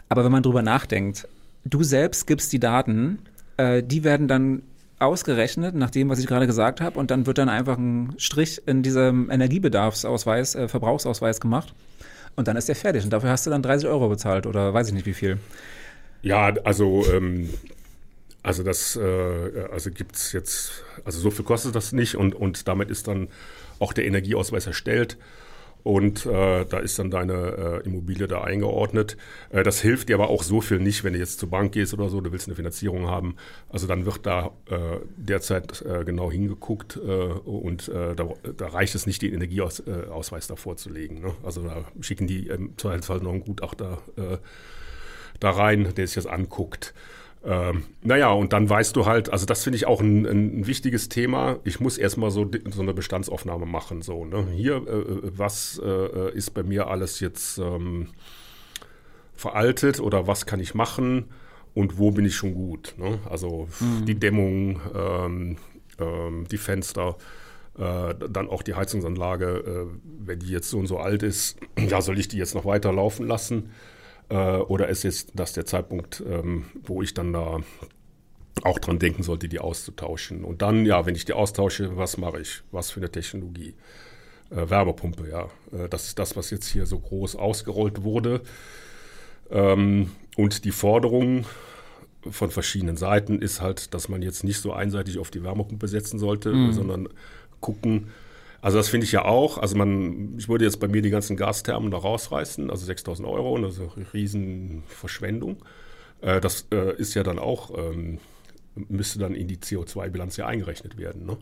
Aber wenn man drüber nachdenkt, du selbst gibst die Daten, äh, die werden dann ausgerechnet nach dem, was ich gerade gesagt habe, und dann wird dann einfach ein Strich in diesem Energiebedarfsausweis, äh, Verbrauchsausweis gemacht. Und dann ist der fertig. Und dafür hast du dann 30 Euro bezahlt oder weiß ich nicht wie viel. Ja, also, ähm, also das, äh, also gibt es jetzt, also so viel kostet das nicht und, und damit ist dann auch der Energieausweis erstellt und äh, da ist dann deine äh, Immobilie da eingeordnet. Äh, das hilft dir aber auch so viel nicht, wenn du jetzt zur Bank gehst oder so, du willst eine Finanzierung haben. Also dann wird da äh, derzeit äh, genau hingeguckt äh, und da, da, reicht es nicht, den Energieausweis da vorzulegen. Ne? Also da schicken die im Zweifelsfall noch einen Gutachter da rein, der sich das anguckt. Ähm, naja, und dann weißt du halt, also das finde ich auch ein, ein, wichtiges Thema. Ich muss erstmal so, so eine Bestandsaufnahme machen. So, ne? Hier, äh, äh, was äh, ist bei mir alles jetzt ähm, veraltet oder was kann ich machen und wo bin ich schon gut? Ne? Also mhm. die Dämmung, ähm, ähm, die Fenster. Äh, dann auch die Heizungsanlage, äh, wenn die jetzt so und so alt ist, ja, soll ich die jetzt noch weiter laufen lassen? Äh, oder ist jetzt das der Zeitpunkt, ähm, wo ich dann da auch dran denken sollte, die auszutauschen? Und dann, ja, wenn ich die austausche, was mache ich? Was für eine Technologie? Äh, Wärmepumpe, ja. Äh, das ist das, was jetzt hier so groß ausgerollt wurde. Ähm, und die Forderung von verschiedenen Seiten ist halt, dass man jetzt nicht so einseitig auf die Wärmepumpe setzen sollte, mhm. sondern gucken, Also das finde ich ja auch. Also man, ich würde jetzt bei mir die ganzen Gasthermen da rausreißen, also 6.000 Euro, ist eine Riesenverschwendung. Äh, das äh, ist ja dann auch, ähm, müsste dann in die CO2-Bilanz ja eingerechnet werden. Ne?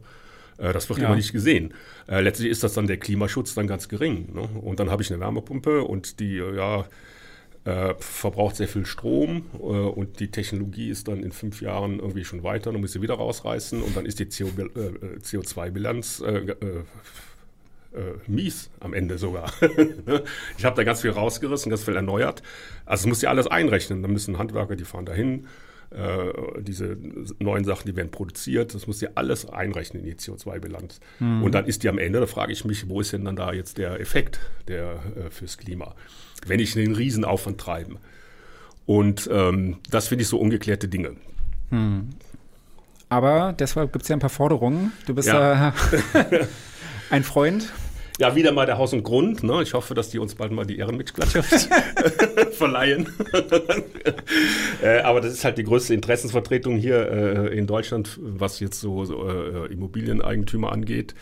Äh, das wird ja. immer nicht gesehen. Äh, letztlich ist das dann der Klimaschutz dann ganz gering. Ne? Und dann habe ich eine Wärmepumpe und die, äh, ja, äh, verbraucht sehr viel Strom äh, und die Technologie ist dann in fünf Jahren irgendwie schon weiter, dann muss sie wieder rausreißen und dann ist die CO, äh, CO2-Bilanz äh, äh, äh, mies am Ende sogar. ich habe da ganz viel rausgerissen, ganz viel erneuert. Also es muss ja alles einrechnen. Da müssen Handwerker, die fahren dahin, diese neuen Sachen, die werden produziert, das muss ja alles einrechnen in die CO2-Bilanz. Mhm. Und dann ist die am Ende, da frage ich mich, wo ist denn dann da jetzt der Effekt der, fürs Klima? wenn ich einen Riesenaufwand treibe. Und ähm, das finde ich so ungeklärte Dinge. Hm. Aber deshalb gibt es ja ein paar Forderungen. Du bist ja äh, ein Freund. Ja, wieder mal der Haus und Grund. Ne? Ich hoffe, dass die uns bald mal die Ehrenmitgliedschaft verleihen. äh, aber das ist halt die größte Interessensvertretung hier äh, in Deutschland, was jetzt so, so äh, Immobilieneigentümer angeht.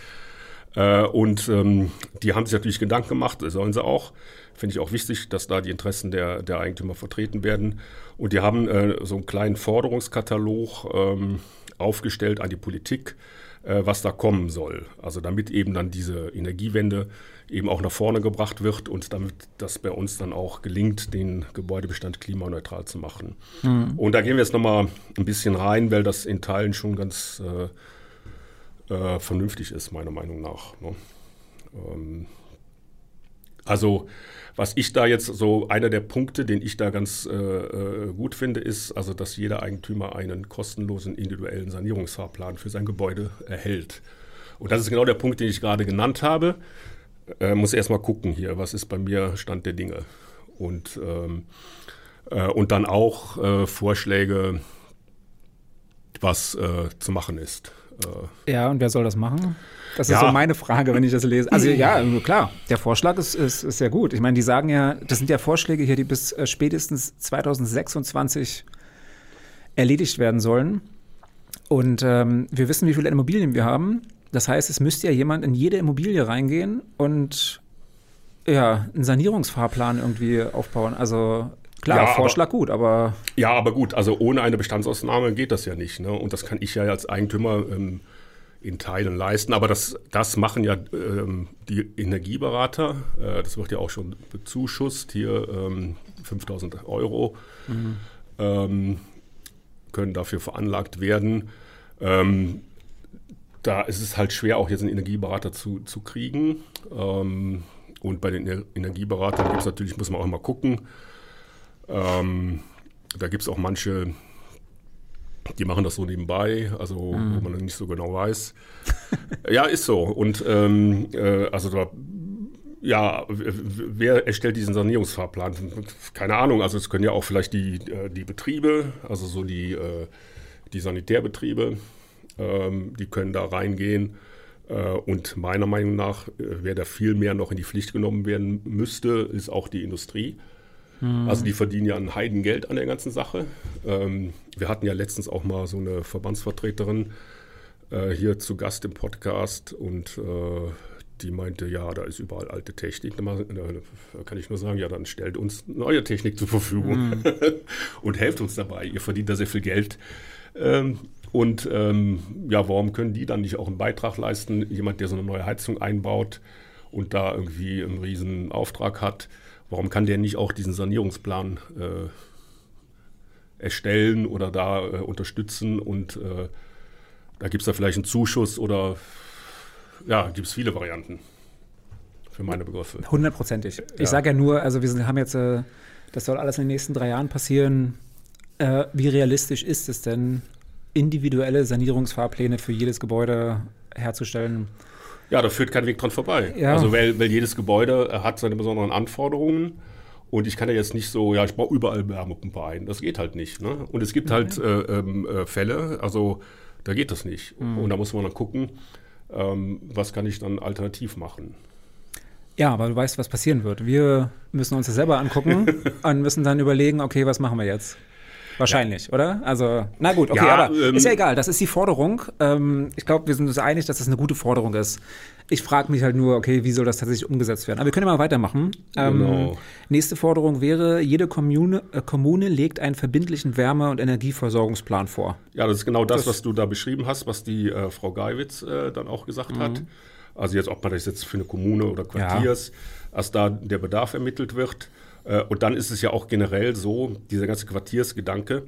Äh, und ähm, die haben sich natürlich Gedanken gemacht, sollen sie auch. Finde ich auch wichtig, dass da die Interessen der, der Eigentümer vertreten werden. Und die haben äh, so einen kleinen Forderungskatalog ähm, aufgestellt an die Politik, was da kommen soll. Also damit eben dann diese Energiewende eben auch nach vorne gebracht wird und damit das bei uns dann auch gelingt, den Gebäudebestand klimaneutral zu machen. Mhm. Und da gehen wir jetzt nochmal ein bisschen rein, weil das in Teilen schon ganz äh, äh, vernünftig ist, meiner Meinung nach. Ne? Ähm, also was ich da jetzt so, einer der Punkte, den ich da ganz äh, äh, gut finde, ist, also, dass jeder Eigentümer einen kostenlosen individuellen Sanierungsfahrplan für sein Gebäude erhält. Und das ist genau der Punkt, den ich gerade genannt habe. Äh, muss erstmal gucken hier, was ist bei mir Stand der Dinge. Und, ähm, äh, und dann auch äh, Vorschläge, was äh, zu machen ist. Ja, und wer soll das machen? Das ist ja. so meine Frage, wenn ich das lese. Also ja, klar, der Vorschlag ist, ist, ist sehr gut. Ich meine, die sagen ja, das sind ja Vorschläge hier, die bis äh, spätestens 2026 erledigt werden sollen. Und ähm, wir wissen, wie viele Immobilien wir haben. Das heißt, es müsste ja jemand in jede Immobilie reingehen und ja, einen Sanierungsfahrplan irgendwie aufbauen. Also Klar, ja, Vorschlag aber, gut, aber. Ja, aber gut, also ohne eine Bestandsausnahme geht das ja nicht. Ne? Und das kann ich ja als Eigentümer ähm, in Teilen leisten. Aber das, das machen ja ähm, die Energieberater. Äh, das wird ja auch schon bezuschusst. Hier ähm, 5000 Euro mhm. können dafür veranlagt werden. Ähm, da ist es halt schwer, auch jetzt einen Energieberater zu, zu kriegen. Ähm, und bei den Energieberatern gibt es natürlich, muss man auch immer gucken. Ähm, da gibt es auch manche die machen das so nebenbei, also mhm. wo man nicht so genau weiß. ja, ist so. Und ähm, äh, also da, ja, wer erstellt diesen Sanierungsfahrplan? Keine Ahnung. Also es können ja auch vielleicht die, äh, die Betriebe, also so die, äh, die Sanitärbetriebe, ähm, die können da reingehen. Äh, und meiner Meinung nach, wer da viel mehr noch in die Pflicht genommen werden müsste, ist auch die Industrie. Mhm. Also die verdienen ja ein Heidengeld an der ganzen Sache. Ähm, wir hatten ja letztens auch mal so eine Verbandsvertreterin äh, hier zu Gast im Podcast und äh, die meinte, ja, da ist überall alte Technik. Da kann ich nur sagen, ja, dann stellt uns neue Technik zur Verfügung mhm. und helft uns dabei. Ihr verdient da sehr viel Geld. Ähm, und ähm, ja, warum können die dann nicht auch einen Beitrag leisten? Jemand, der so eine neue Heizung einbaut und da irgendwie einen riesen Auftrag hat, Warum kann der nicht auch diesen Sanierungsplan äh, erstellen oder da äh, unterstützen und äh, da gibt es da vielleicht einen Zuschuss oder ja, gibt es viele Varianten für meine Begriffe. Hundertprozentig. Ja. Ich sage ja nur, also wir haben jetzt, äh, das soll alles in den nächsten drei Jahren passieren. Äh, wie realistisch ist es denn, individuelle Sanierungsfahrpläne für jedes Gebäude herzustellen? Ja, da führt kein Weg dran vorbei. Ja. Also weil, weil jedes Gebäude hat seine besonderen Anforderungen. Und ich kann ja jetzt nicht so, ja, ich baue überall Wärmepumpe ein. Das geht halt nicht. Ne? Und es gibt mhm. halt äh, ähm, äh, Fälle, also da geht das nicht. Mhm. Und da muss man dann gucken, ähm, was kann ich dann alternativ machen. Ja, aber du weißt, was passieren wird. Wir müssen uns das selber angucken und müssen dann überlegen, okay, was machen wir jetzt? Wahrscheinlich, ja. oder? Also, na gut, okay, ja, aber ähm, ist ja egal, das ist die Forderung. Ähm, ich glaube, wir sind uns einig, dass das eine gute Forderung ist. Ich frage mich halt nur, okay, wie soll das tatsächlich umgesetzt werden? Aber wir können ja mal weitermachen. Ähm, genau. Nächste Forderung wäre, jede Kommune, äh, Kommune legt einen verbindlichen Wärme- und Energieversorgungsplan vor. Ja, das ist genau das, das was du da beschrieben hast, was die äh, Frau Geiwitz äh, dann auch gesagt mhm. hat. Also jetzt, ob man das jetzt für eine Kommune oder Quartiers, ja. als da der Bedarf ermittelt wird. Äh, und dann ist es ja auch generell so, dieser ganze Quartiersgedanke,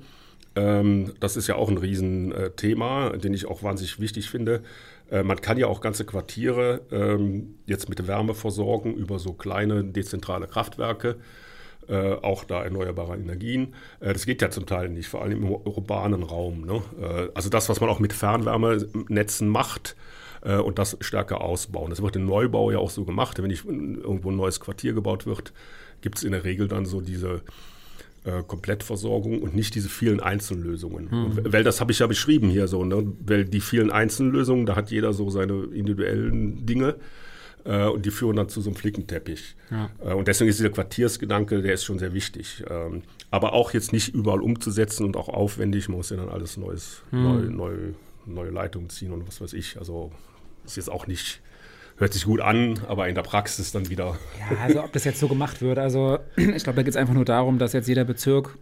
ähm, das ist ja auch ein Riesenthema, den ich auch wahnsinnig wichtig finde. Äh, man kann ja auch ganze Quartiere ähm, jetzt mit Wärme versorgen über so kleine dezentrale Kraftwerke. Äh, auch da erneuerbare Energien. Das geht ja zum Teil nicht, vor allem im urbanen Raum. Ne? Also das, was man auch mit Fernwärmenetzen macht, und das stärker ausbauen. Das wird im Neubau ja auch so gemacht. Wenn ich, irgendwo ein neues Quartier gebaut wird, gibt es in der Regel dann so diese äh, Komplettversorgung und nicht diese vielen Einzellösungen. Hm. Weil das habe ich ja beschrieben hier so, ne? weil die vielen Einzellösungen, da hat jeder so seine individuellen Dinge äh, und die führen dann zu so einem Flickenteppich. Ja. Äh, und deswegen ist dieser Quartiersgedanke, der ist schon sehr wichtig. Ähm, aber auch jetzt nicht überall umzusetzen und auch aufwendig, man muss ja dann alles Neues, hm. neu, neu, neue Leitungen ziehen und was weiß ich. Also ist jetzt auch nicht, hört sich gut an, aber in der Praxis dann wieder. Ja, also ob das jetzt so gemacht wird. Also ich glaube, da geht es einfach nur darum, dass jetzt jeder Bezirk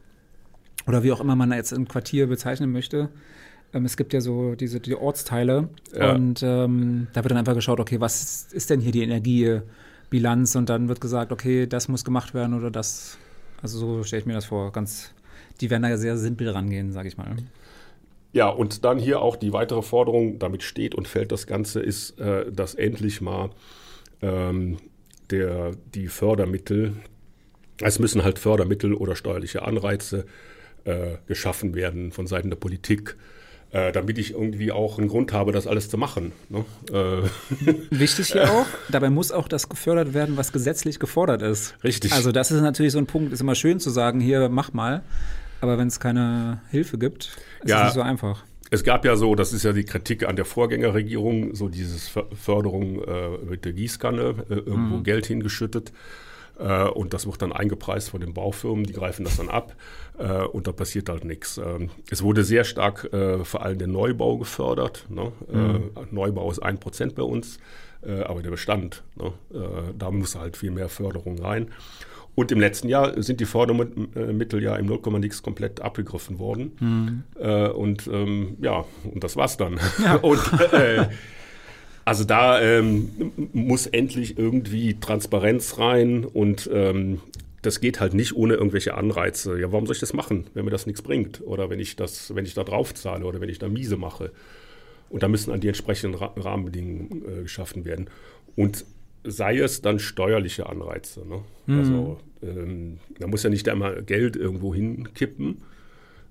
oder wie auch immer man jetzt ein Quartier bezeichnen möchte, ähm, es gibt ja so diese die Ortsteile ja. und ähm, da wird dann einfach geschaut, okay, was ist denn hier die Energiebilanz und dann wird gesagt, okay, das muss gemacht werden oder das. Also so stelle ich mir das vor. Ganz, die werden da ja sehr simpel rangehen, sage ich mal. Ja, und dann hier auch die weitere Forderung, damit steht und fällt das Ganze, ist, äh, dass endlich mal ähm, der, die Fördermittel, es müssen halt Fördermittel oder steuerliche Anreize äh, geschaffen werden von Seiten der Politik, äh, damit ich irgendwie auch einen Grund habe, das alles zu machen. Ne? Äh. Wichtig hier auch, dabei muss auch das gefördert werden, was gesetzlich gefordert ist. Richtig. Also das ist natürlich so ein Punkt, ist immer schön zu sagen, hier mach mal. Aber wenn es keine Hilfe gibt, ist ja, es nicht so einfach. Es gab ja so, das ist ja die Kritik an der Vorgängerregierung, so dieses Förderung äh, mit der Gießkanne, äh, irgendwo mhm. Geld hingeschüttet. Äh, und das wird dann eingepreist von den Baufirmen, die greifen das dann ab äh, und da passiert halt nichts. Ähm, es wurde sehr stark äh, vor allem der Neubau gefördert. Ne? Äh, mhm. Neubau ist ein Prozent bei uns, aber der Bestand, ne? da muss halt viel mehr Förderung rein. Und im letzten Jahr sind die Fördermittel ja im 0, nix komplett abgegriffen worden. Mhm. Äh, und ähm, ja, und das war's dann. Ja. und äh, also da ähm, muss endlich irgendwie Transparenz rein und ähm, das geht halt nicht ohne irgendwelche Anreize. Ja, warum soll ich das machen, wenn mir das nichts bringt? Oder wenn ich das, wenn ich da drauf zahle oder wenn ich da miese mache. Und da müssen an die entsprechenden Rahmenbedingungen äh, geschaffen werden. Und sei es dann steuerliche Anreize. Ne? Mhm. Also ähm, da muss ja nicht einmal Geld irgendwo hinkippen,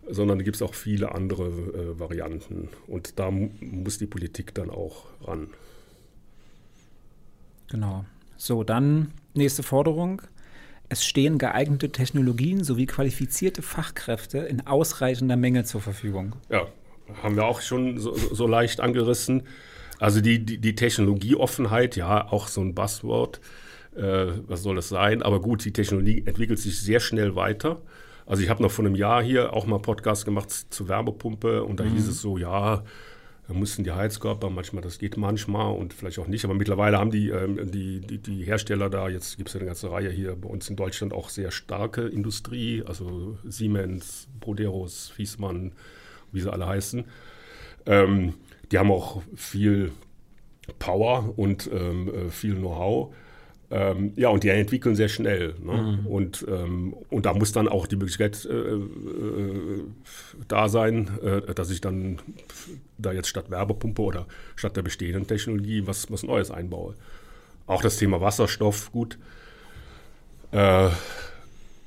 sondern da gibt es auch viele andere äh, Varianten. Und da muss die Politik dann auch ran. Genau. So, dann nächste Forderung. Es stehen geeignete Technologien sowie qualifizierte Fachkräfte in ausreichender Menge zur Verfügung. Ja, haben wir auch schon so, so leicht angerissen. Also die, die, die Technologieoffenheit, ja, auch so ein Buzzword, äh, was soll das sein? Aber gut, die Technologie entwickelt sich sehr schnell weiter. Also ich habe noch vor einem Jahr hier auch mal Podcast gemacht zur Wärmepumpe und da mhm. hieß es so, ja, da mussten die Heizkörper manchmal, das geht manchmal und vielleicht auch nicht, aber mittlerweile haben die, ähm, die, die, die, Hersteller da, jetzt gibt es ja eine ganze Reihe hier bei uns in Deutschland auch sehr starke Industrie, also Siemens, Broderos, Fiesmann, wie sie alle heißen. Ähm, die haben auch viel Power und ähm, äh, viel Know-how. Ähm, ja, und die entwickeln sehr schnell. Ne? Mhm. Und, ähm, und da muss dann auch die Möglichkeit äh, äh, da sein, äh, dass ich dann da jetzt statt Werbepumpe oder statt der bestehenden Technologie was, was Neues einbaue. Auch das Thema Wasserstoff, gut.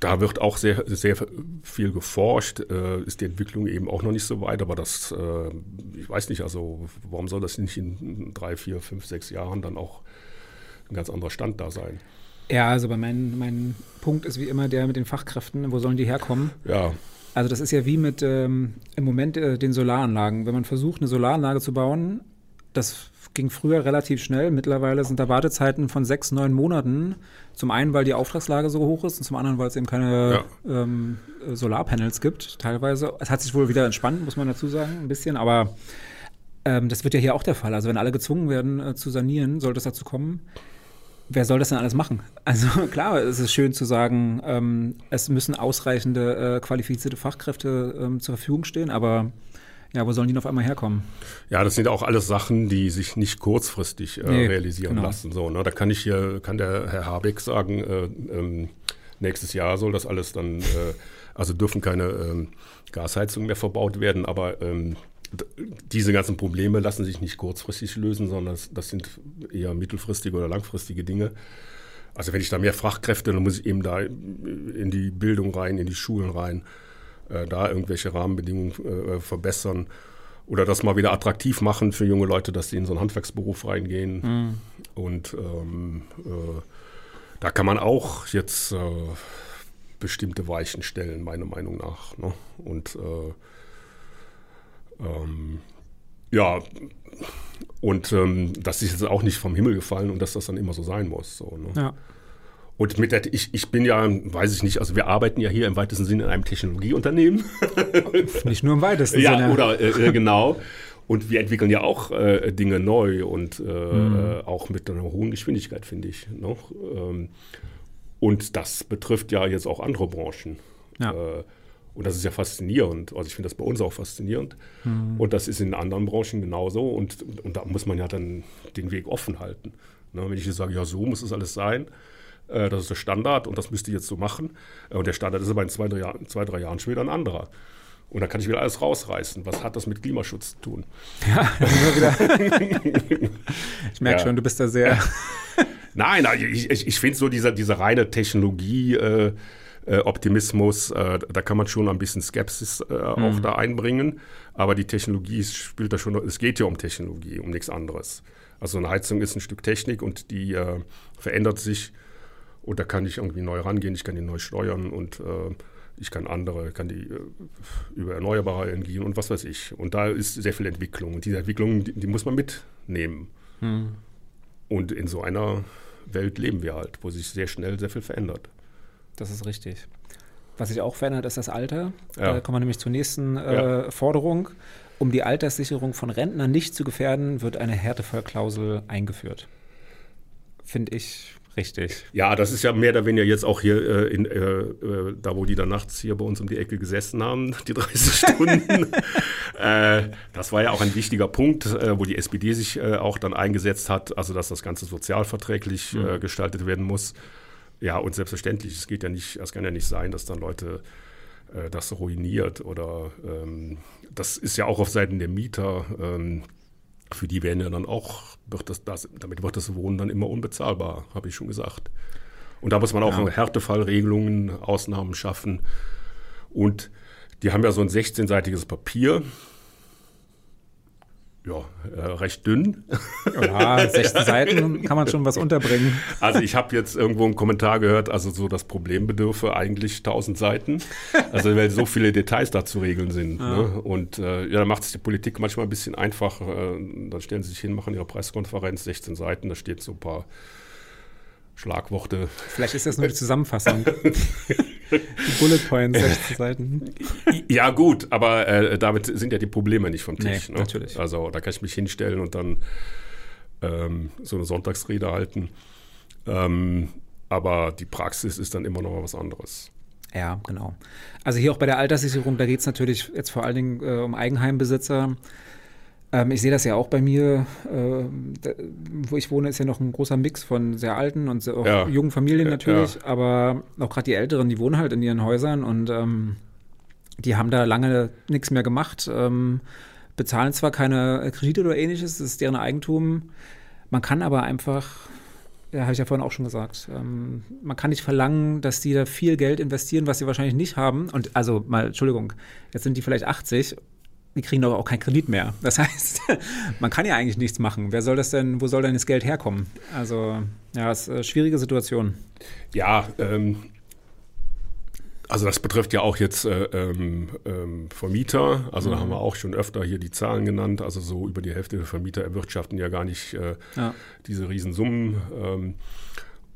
Da wird auch sehr, sehr viel geforscht, äh, ist die Entwicklung eben auch noch nicht so weit, aber das, äh, ich weiß nicht, also warum soll das nicht in drei, vier, fünf, sechs Jahren dann auch ein ganz anderer Stand da sein? Ja, also bei mein, mein Punkt ist wie immer der mit den Fachkräften, wo sollen die herkommen? Ja. Also das ist ja wie mit ähm, im Moment äh, den Solaranlagen. Wenn man versucht, eine Solaranlage zu bauen, das ging früher relativ schnell. Mittlerweile sind da Wartezeiten von sechs, neun Monaten. Zum einen, weil die Auftragslage so hoch ist und zum anderen, weil es eben keine ja. ähm, Solarpanels gibt, teilweise. Es hat sich wohl wieder entspannt, muss man dazu sagen, ein bisschen, aber ähm, das wird ja hier auch der Fall. Also wenn alle gezwungen werden äh, zu sanieren, sollte es dazu kommen. Wer soll das denn alles machen? Also klar, es ist schön zu sagen, ähm, es müssen ausreichende äh, qualifizierte Fachkräfte ähm, zur Verfügung stehen, aber ja, wo sollen die noch auf einmal herkommen? Ja, das sind auch alles Sachen, die sich nicht kurzfristig äh, nee, realisieren genau. lassen. So, ne? Da kann ich hier, kann der Herr Habeck sagen, äh, ähm, nächstes Jahr soll das alles dann, äh, also dürfen keine ähm, Gasheizungen mehr verbaut werden, aber ähm, diese ganzen Probleme lassen sich nicht kurzfristig lösen, sondern das, das, sind eher mittelfristige oder langfristige Dinge. Also wenn ich da mehr Fachkräfte, dann muss ich eben da in die Bildung rein, in die Schulen rein äh, da irgendwelche Rahmenbedingungen äh, verbessern oder das mal wieder attraktiv machen für junge Leute, dass sie in so einen Handwerksberuf reingehen. Mhm. Und ähm, äh, da kann man auch jetzt äh, bestimmte Weichen stellen, meiner Meinung nach. Ne? Und äh, ähm, ja, und ähm, das ist jetzt auch nicht vom Himmel gefallen und dass das dann immer so sein muss. So, ne? Ja. Und mit der, ich, ich bin ja, weiß ich nicht, also wir arbeiten ja hier im weitesten Sinne in einem Technologieunternehmen. Nicht nur im weitesten ja, Sinne. Ja, oder äh, äh, genau. Und wir entwickeln ja auch äh, Dinge neu und äh, mhm. auch mit einer hohen Geschwindigkeit, finde ich. Noch. Ähm, und das betrifft ja jetzt auch andere Branchen. Ja. Äh, und das ist ja faszinierend. Also ich finde das bei uns auch faszinierend. Mhm. Und das ist in anderen Branchen genauso. Und, und da muss man ja dann den Weg offen halten. Ne, wenn ich jetzt sage, ja, so muss es alles sein, das ist der Standard und das müsste ich jetzt so machen. Äh, und der Standard ist aber in zwei drei, Jahren, zwei, drei Jahren schon wieder ein anderer. Und dann kann ich wieder alles rausreißen. Was hat das mit Klimaschutz zu tun? Ja, wieder. ich merke ja. schon, du bist da sehr. Nein, ich, ich, ich finde so dieser, diese reine Technologie. Äh, äh, äh, da kann man schon ein bisschen Skepsis äh, mhm. auch da einbringen. Aber die Technologie spielt da schon, es geht ja um Technologie, um nichts anderes. Also eine Heizung ist ein Stück Technik und die äh, verändert sich und da kann ich irgendwie neu rangehen, ich kann die neu steuern und äh, ich kann andere, kann die äh, über erneuerbare Energien und was weiß ich. Und da ist sehr viel Entwicklung. Und diese Entwicklung, die, die muss man mitnehmen. Hm. Und in so einer Welt leben wir halt, wo sich sehr schnell sehr viel verändert. Das ist richtig. Was sich auch verändert, ist das Alter. Ja. Da kommen wir nämlich zur nächsten äh, ja. Forderung. Um die Alterssicherung von Rentnern nicht zu gefährden, wird eine Härtefallklausel eingeführt. Finde ich richtig. Ja, das ist ja mehr oder weniger jetzt auch hier, äh, in, äh, äh da wo die da nachts hier bei uns um die Ecke gesessen haben, die 30 Stunden. Äh, das war ja auch ein wichtiger Punkt, äh, wo die SPD sich auch dann eingesetzt hat, also dass das Ganze sozialverträglich mhm. gestaltet werden muss. Ja, und selbstverständlich, es geht ja nicht, es kann ja nicht sein, dass dann Leute das ruiniert oder ähm, das ist ja auch auf Seiten der Mieter, ähm, für die werden ja dann auch, wird das, das, damit wird das Wohnen dann immer unbezahlbar, habe ich schon gesagt. Und da muss man auch ja. Härtefallregelungen, Ausnahmen schaffen. Und die haben ja so ein 16-seitiges Papier, ja, äh, recht dünn. Ja, 16 Seiten kann man schon was unterbringen. Also ich habe jetzt irgendwo einen Kommentar gehört, also so das Problem bedürfe eigentlich 1000 Seiten. Also weil so viele Details da zu regeln sind. Ja. Ne? Und äh, ja, da macht es die Politik manchmal ein bisschen einfach. Äh, dann stellen sie sich hin, machen ihre Pressekonferenz, 16 Seiten, da steht so ein paar Schlagworte. Vielleicht ist das nur die Zusammenfassung. die Bullet Points, 16 Seiten. Ja, gut, aber äh, damit sind ja die Probleme nicht vom Tisch. Nee, ne? natürlich. Also da kann ich mich hinstellen und dann ähm, so eine Sonntagsrede halten. Ähm, aber die Praxis ist dann immer noch was anderes. Ja, genau. Also hier auch bei der Alterssicherung, da geht es natürlich jetzt vor allen Dingen äh, um Eigenheimbesitzer. Ähm, ich sehe das ja auch bei mir, äh, da, wo ich wohne, ist ja noch ein großer Mix von sehr alten und auch ja. jungen Familien natürlich, ja. aber auch gerade die Älteren, die wohnen halt in ihren Häusern und ähm, die haben da lange nichts mehr gemacht, ähm, bezahlen zwar keine Kredite oder ähnliches, das ist deren Eigentum, man kann aber einfach ja, habe ich ja vorhin auch schon gesagt. Ähm, man kann nicht verlangen, dass die da viel Geld investieren, was sie wahrscheinlich nicht haben. Und also mal, Entschuldigung, jetzt sind die vielleicht 80 die kriegen doch auch keinen Kredit mehr. Das heißt, man kann ja eigentlich nichts machen. Wer soll das denn, wo soll denn das Geld herkommen? Also, ja, es ist eine schwierige Situation. Ja, ähm, Also das betrifft ja auch jetzt äh, ähm, ähm, Vermieter. Also mhm. da haben wir auch schon öfter hier die Zahlen genannt. Also so über die Hälfte der Vermieter erwirtschaften ja gar nicht äh, ja. diese Riesensummen. Ähm,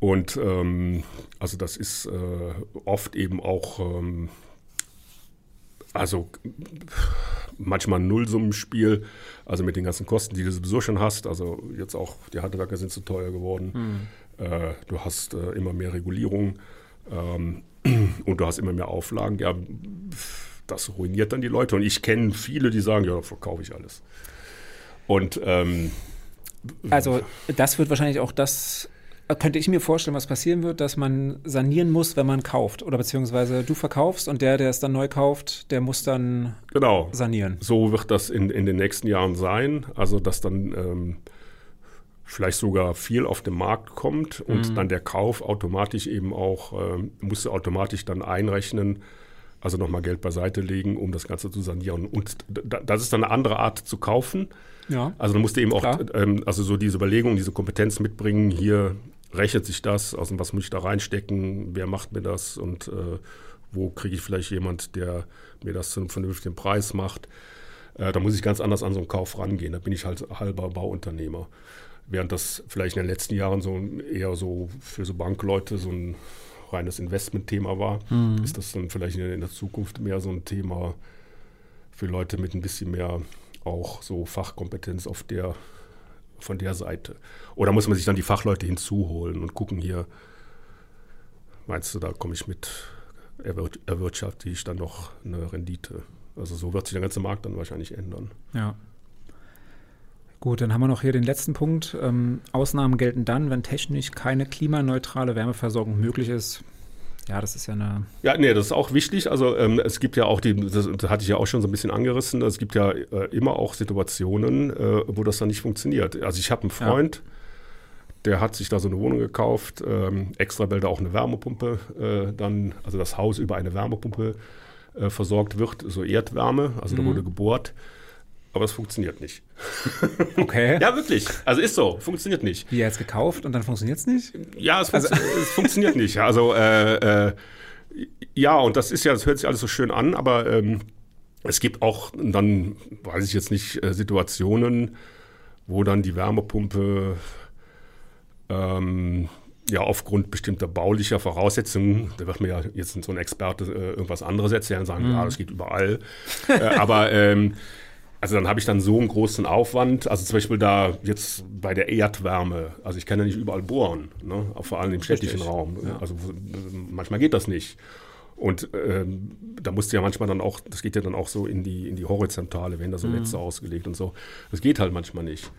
und ähm, also das ist äh, oft eben auch ähm, also manchmal ein Nullsummenspiel, also mit den ganzen Kosten, die du sowieso schon hast. Also jetzt auch die Handwerker sind zu teuer geworden. Mhm. Äh, du hast äh, immer mehr Regulierung. Ähm, und du hast immer mehr Auflagen, ja, das ruiniert dann die Leute. Und ich kenne viele, die sagen, ja, verkaufe ich alles. Und ähm, also das wird wahrscheinlich auch das, könnte ich mir vorstellen, was passieren wird, dass man sanieren muss, wenn man kauft. Oder beziehungsweise du verkaufst und der, der es dann neu kauft, der muss dann genau. sanieren. So wird das in, in den nächsten Jahren sein. Also dass dann ähm, vielleicht sogar viel auf den Markt kommt und mhm. dann der Kauf automatisch eben auch, äh, musst du automatisch dann einrechnen, also nochmal Geld beiseite legen, um das Ganze zu sanieren. Und das ist dann eine andere Art zu kaufen. Ja. Also dann musst du eben auch, ähm, also so diese Überlegung, diese Kompetenz mitbringen, hier rechnet sich das, also was muss ich da reinstecken, wer macht mir das und äh, wo kriege ich vielleicht jemand, der mir das zu einem vernünftigen Preis macht. Äh, da muss ich ganz anders an so einen Kauf rangehen. Da bin ich halt halber Bauunternehmer. Während das vielleicht in den letzten Jahren so eher so für so Bankleute so ein reines Investmentthema war, mhm. ist das dann vielleicht in der Zukunft mehr so ein Thema für Leute mit ein bisschen mehr auch so Fachkompetenz auf der, von der Seite. Oder muss man sich dann die Fachleute hinzuholen und gucken hier, meinst du, da komme ich mit, erwirtschafte ich dann noch eine Rendite? Also so wird sich der ganze Markt dann wahrscheinlich ändern. Ja. Gut, dann haben wir noch hier den letzten Punkt. Ähm, Ausnahmen gelten dann, wenn technisch keine klimaneutrale Wärmeversorgung möglich ist. Ja, das ist ja eine. Ja, nee, das ist auch wichtig. Also ähm, es gibt ja auch die, das, das, hatte ich ja auch schon so ein bisschen angerissen, es gibt ja äh, immer auch Situationen, äh, wo das dann nicht funktioniert. Also ich habe einen Freund, ja. der hat sich da so eine Wohnung gekauft, ähm, extra weil da auch eine Wärmepumpe äh, dann, also das Haus über eine Wärmepumpe äh, versorgt wird, so Erdwärme, also mhm. da wurde gebohrt aber es funktioniert nicht. Okay. ja, wirklich. Also ist so, funktioniert nicht. Wie er jetzt gekauft und dann funktioniert es nicht? Ja, es, also, es funktioniert nicht. Also äh, äh, ja, und das ist ja, das hört sich alles so schön an, aber ähm, es gibt auch dann, weiß ich jetzt nicht, äh, Situationen, wo dann die Wärmepumpe ähm, ja aufgrund bestimmter baulicher Voraussetzungen, da wird mir ja jetzt so ein Experte äh, irgendwas anderes erzählen, sagen, mhm. ja, das geht überall. äh, aber ähm, also dann habe ich dann so einen großen Aufwand, also zum Beispiel da jetzt bei der Erdwärme, also ich kann ja nicht überall bohren, ne? vor allem im städtischen Richtig. Raum. Ja. Also manchmal geht das nicht. Und ähm, da musst du ja manchmal dann auch, das geht ja dann auch so in die, in die Horizontale, wenn da so mhm. Netze ausgelegt und so. Das geht halt manchmal nicht.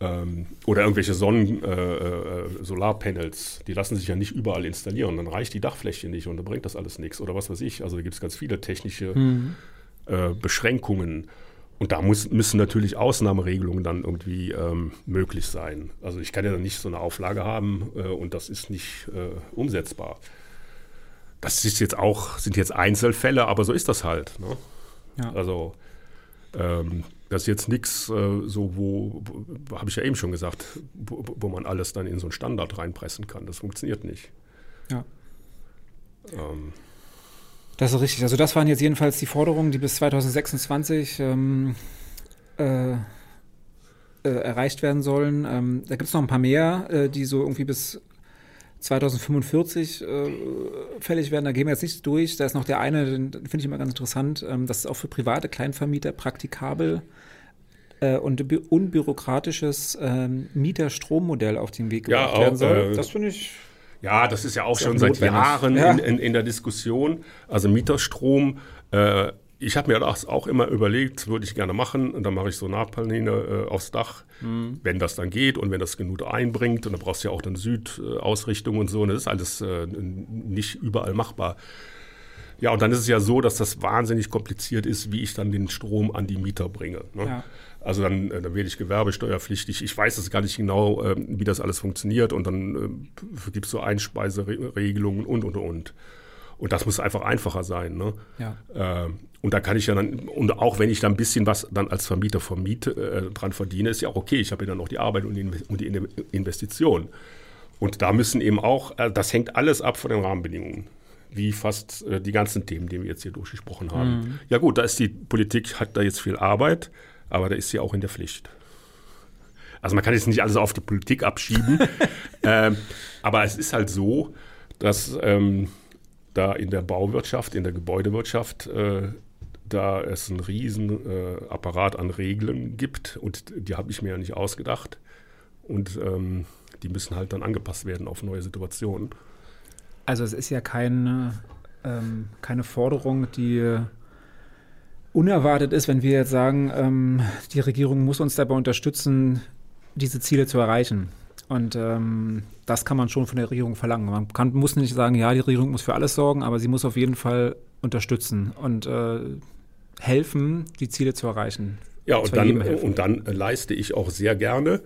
Ähm, oder irgendwelche Sonnen, äh, äh, Solarpanels, die lassen sich ja nicht überall installieren. Dann reicht die Dachfläche nicht und dann bringt das alles nichts. Oder was weiß ich. Also da gibt es ganz viele technische mhm. äh, Beschränkungen. Und da muss, müssen natürlich Ausnahmeregelungen dann irgendwie ähm, möglich sein. Also ich kann ja dann nicht so eine Auflage haben äh, und das ist nicht äh, umsetzbar. Das ist jetzt auch, sind jetzt Einzelfälle, aber so ist das halt. Ne? Ja. Also ähm, das ist jetzt nichts äh, so, wo, wo habe ich ja eben schon gesagt, wo, wo, man alles dann in so einen Standard reinpressen kann. Das funktioniert nicht. Ja. Ähm, das ist richtig. Also das waren jetzt jedenfalls die Forderungen, die bis 2026 ähm, äh, äh, erreicht werden sollen. Ähm, da gibt es noch ein paar mehr, äh, die so irgendwie bis 2045 äh, fällig werden. Da gehen wir jetzt nicht durch. Da ist noch der eine, den finde ich immer ganz interessant. Ähm, das ist auch für private Kleinvermieter praktikabel äh, und unbürokratisches ähm, Mieterstrommodell auf den Weg gebracht ja, auch, werden soll. Das finde ich ja, das ist ja auch schon seit Jahren ja. in, in, in, der Diskussion. Also Mieterstrom. Äh, ich habe mir das auch immer überlegt, würde ich gerne machen. Und dann mache ich so Nahpaneele äh, aufs Dach, mhm. wenn das dann geht und wenn das genug einbringt. Und dann brauchst du ja auch dann Südausrichtung und so. Und das ist alles äh, nicht überall machbar. Ja, und dann ist es ja so, dass das wahnsinnig kompliziert ist, wie ich dann den Strom an die Mieter bringe. Ne? Ja. Also dann, äh, dann werde ich gewerbesteuerpflichtig. Ich weiß es gar nicht genau, äh, wie das alles funktioniert. Und dann äh, gibt es so Einspeiseregelungen und, und, und. Und das muss einfach einfacher sein. Ne? Ja. Äh, und da kann ich ja dann, und auch wenn ich da ein bisschen was dann als Vermieter vermiete, äh, dran verdiene, ist ja auch okay. Ich habe ja dann auch die Arbeit und die, und die Investition. Und da müssen eben auch, äh, das hängt alles ab von den Rahmenbedingungen wie fast äh, die ganzen Themen, die wir jetzt hier durchgesprochen haben. Mhm. Ja gut, da ist die Politik, hat da jetzt viel Arbeit, aber da ist sie auch in der Pflicht. Also man kann jetzt nicht alles auf die Politik abschieben, ähm, aber es ist halt so, dass ähm, da in der Bauwirtschaft, in der Gebäudewirtschaft, äh, da es einen riesen äh, Apparat an Regeln gibt und die habe ich mir ja nicht ausgedacht und ähm, die müssen halt dann angepasst werden auf neue Situationen. Also es ist ja keine, ähm, keine Forderung, die unerwartet ist, wenn wir jetzt sagen, ähm, die Regierung muss uns dabei unterstützen, diese Ziele zu erreichen. Und ähm, das kann man schon von der Regierung verlangen. Man kann, muss nicht sagen, ja, die Regierung muss für alles sorgen, aber sie muss auf jeden Fall unterstützen und äh, helfen, die Ziele zu erreichen. Ja, und dann, und dann leiste ich auch sehr gerne,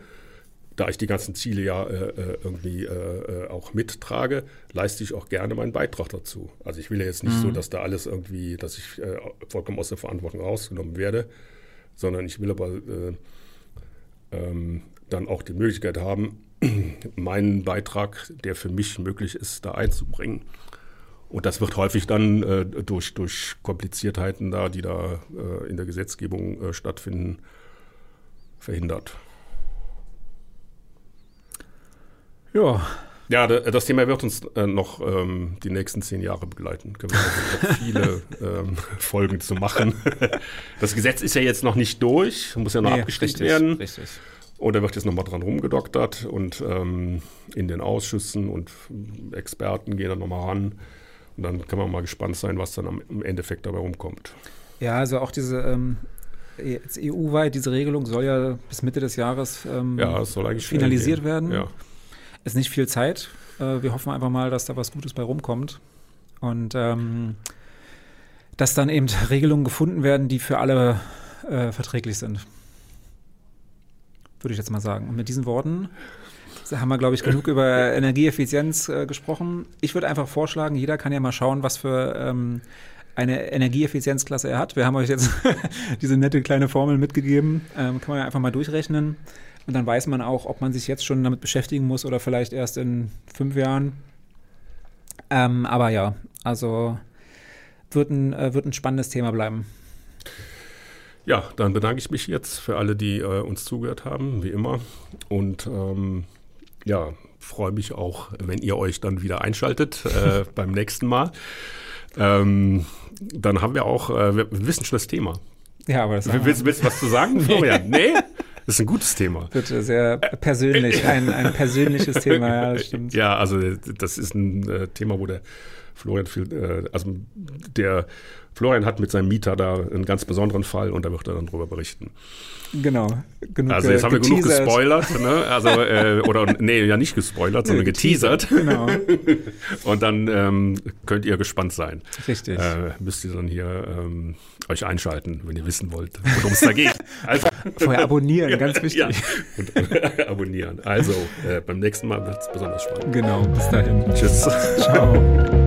da ich die ganzen Ziele ja äh, äh irgendwie äh, äh, auch mittrage, leiste ich auch gerne meinen Beitrag dazu. Also ich will ja jetzt nicht mhm. so, dass da alles irgendwie, dass ich äh, vollkommen aus der Verantwortung rausgenommen werde, sondern ich will aber äh, ähm, dann auch die Möglichkeit haben, meinen Beitrag, der für mich möglich ist, da einzubringen. Und das wird häufig dann durch, durch Kompliziertheiten da, die da in der Gesetzgebung stattfinden, verhindert. Ja. Ja, das Thema wird uns äh, noch ähm, die nächsten zehn Jahre begleiten. Können wir noch viele ähm, Folgen zu machen. Das Gesetz ist ja jetzt noch nicht durch, muss ja noch nee, abgestimmt richtig, werden. Richtig. Und da wird jetzt nochmal dran rumgedoktert und ähm, in den Ausschüssen und Experten gehen dann nochmal ran. Und dann kann man mal gespannt sein, was dann am, im Endeffekt dabei rumkommt. Ja, also auch diese ähm, EU-weit, diese Regelung soll ja bis Mitte des Jahres ähm, ja, finalisiert werden. Ja. Ist nicht viel Zeit. Äh, wir hoffen einfach mal, dass da was Gutes bei rumkommt. Und ähm, dass dann eben Regelungen gefunden werden, die für alle äh, verträglich sind würde ich jetzt mal sagen. Und mit diesen Worten haben wir, glaube ich, genug über Energieeffizienz äh, gesprochen. Ich würde einfach vorschlagen, jeder kann ja mal schauen, was für ähm, eine Energieeffizienzklasse er hat. Wir haben euch jetzt diese nette kleine Formel mitgegeben. Ähm, kann man ja einfach mal durchrechnen. Und dann weiß man auch, ob man sich jetzt schon damit beschäftigen muss oder vielleicht erst in fünf Jahren. Ähm, aber ja, also wird ein, äh, wird ein spannendes Thema bleiben. Ja, dann bedanke ich mich jetzt für alle, die äh, uns zugehört haben, wie immer. Und ähm, ja, freue mich auch, wenn ihr euch dann wieder einschaltet äh, beim nächsten Mal. Ähm, dann haben wir auch, äh, wir wissen schon das Thema. Ja, aber das willst, willst du was zu sagen, Florian? nee? Das ist ein gutes Thema. Bitte, sehr persönlich, ein, ein persönliches Thema, ja, das stimmt. Ja, also das ist ein äh, Thema, wo der Florian viel, äh, also der Florian hat mit seinem Mieter da einen ganz besonderen Fall und da wird er dann drüber berichten. Genau. Genug, also jetzt haben wir genug gespoilert, ne? Also, äh, oder nee, ja nicht gespoilert, sondern geteasert. Genau. und dann ähm, könnt ihr gespannt sein. Richtig. Äh, müsst ihr dann hier ähm, euch einschalten, wenn ihr wissen wollt, worum es da geht. Also, Vorher abonnieren, ganz wichtig. Ja. Und, äh, abonnieren. Also, äh, beim nächsten Mal wird es besonders spannend. Genau, bis dahin. Tschüss. Ciao.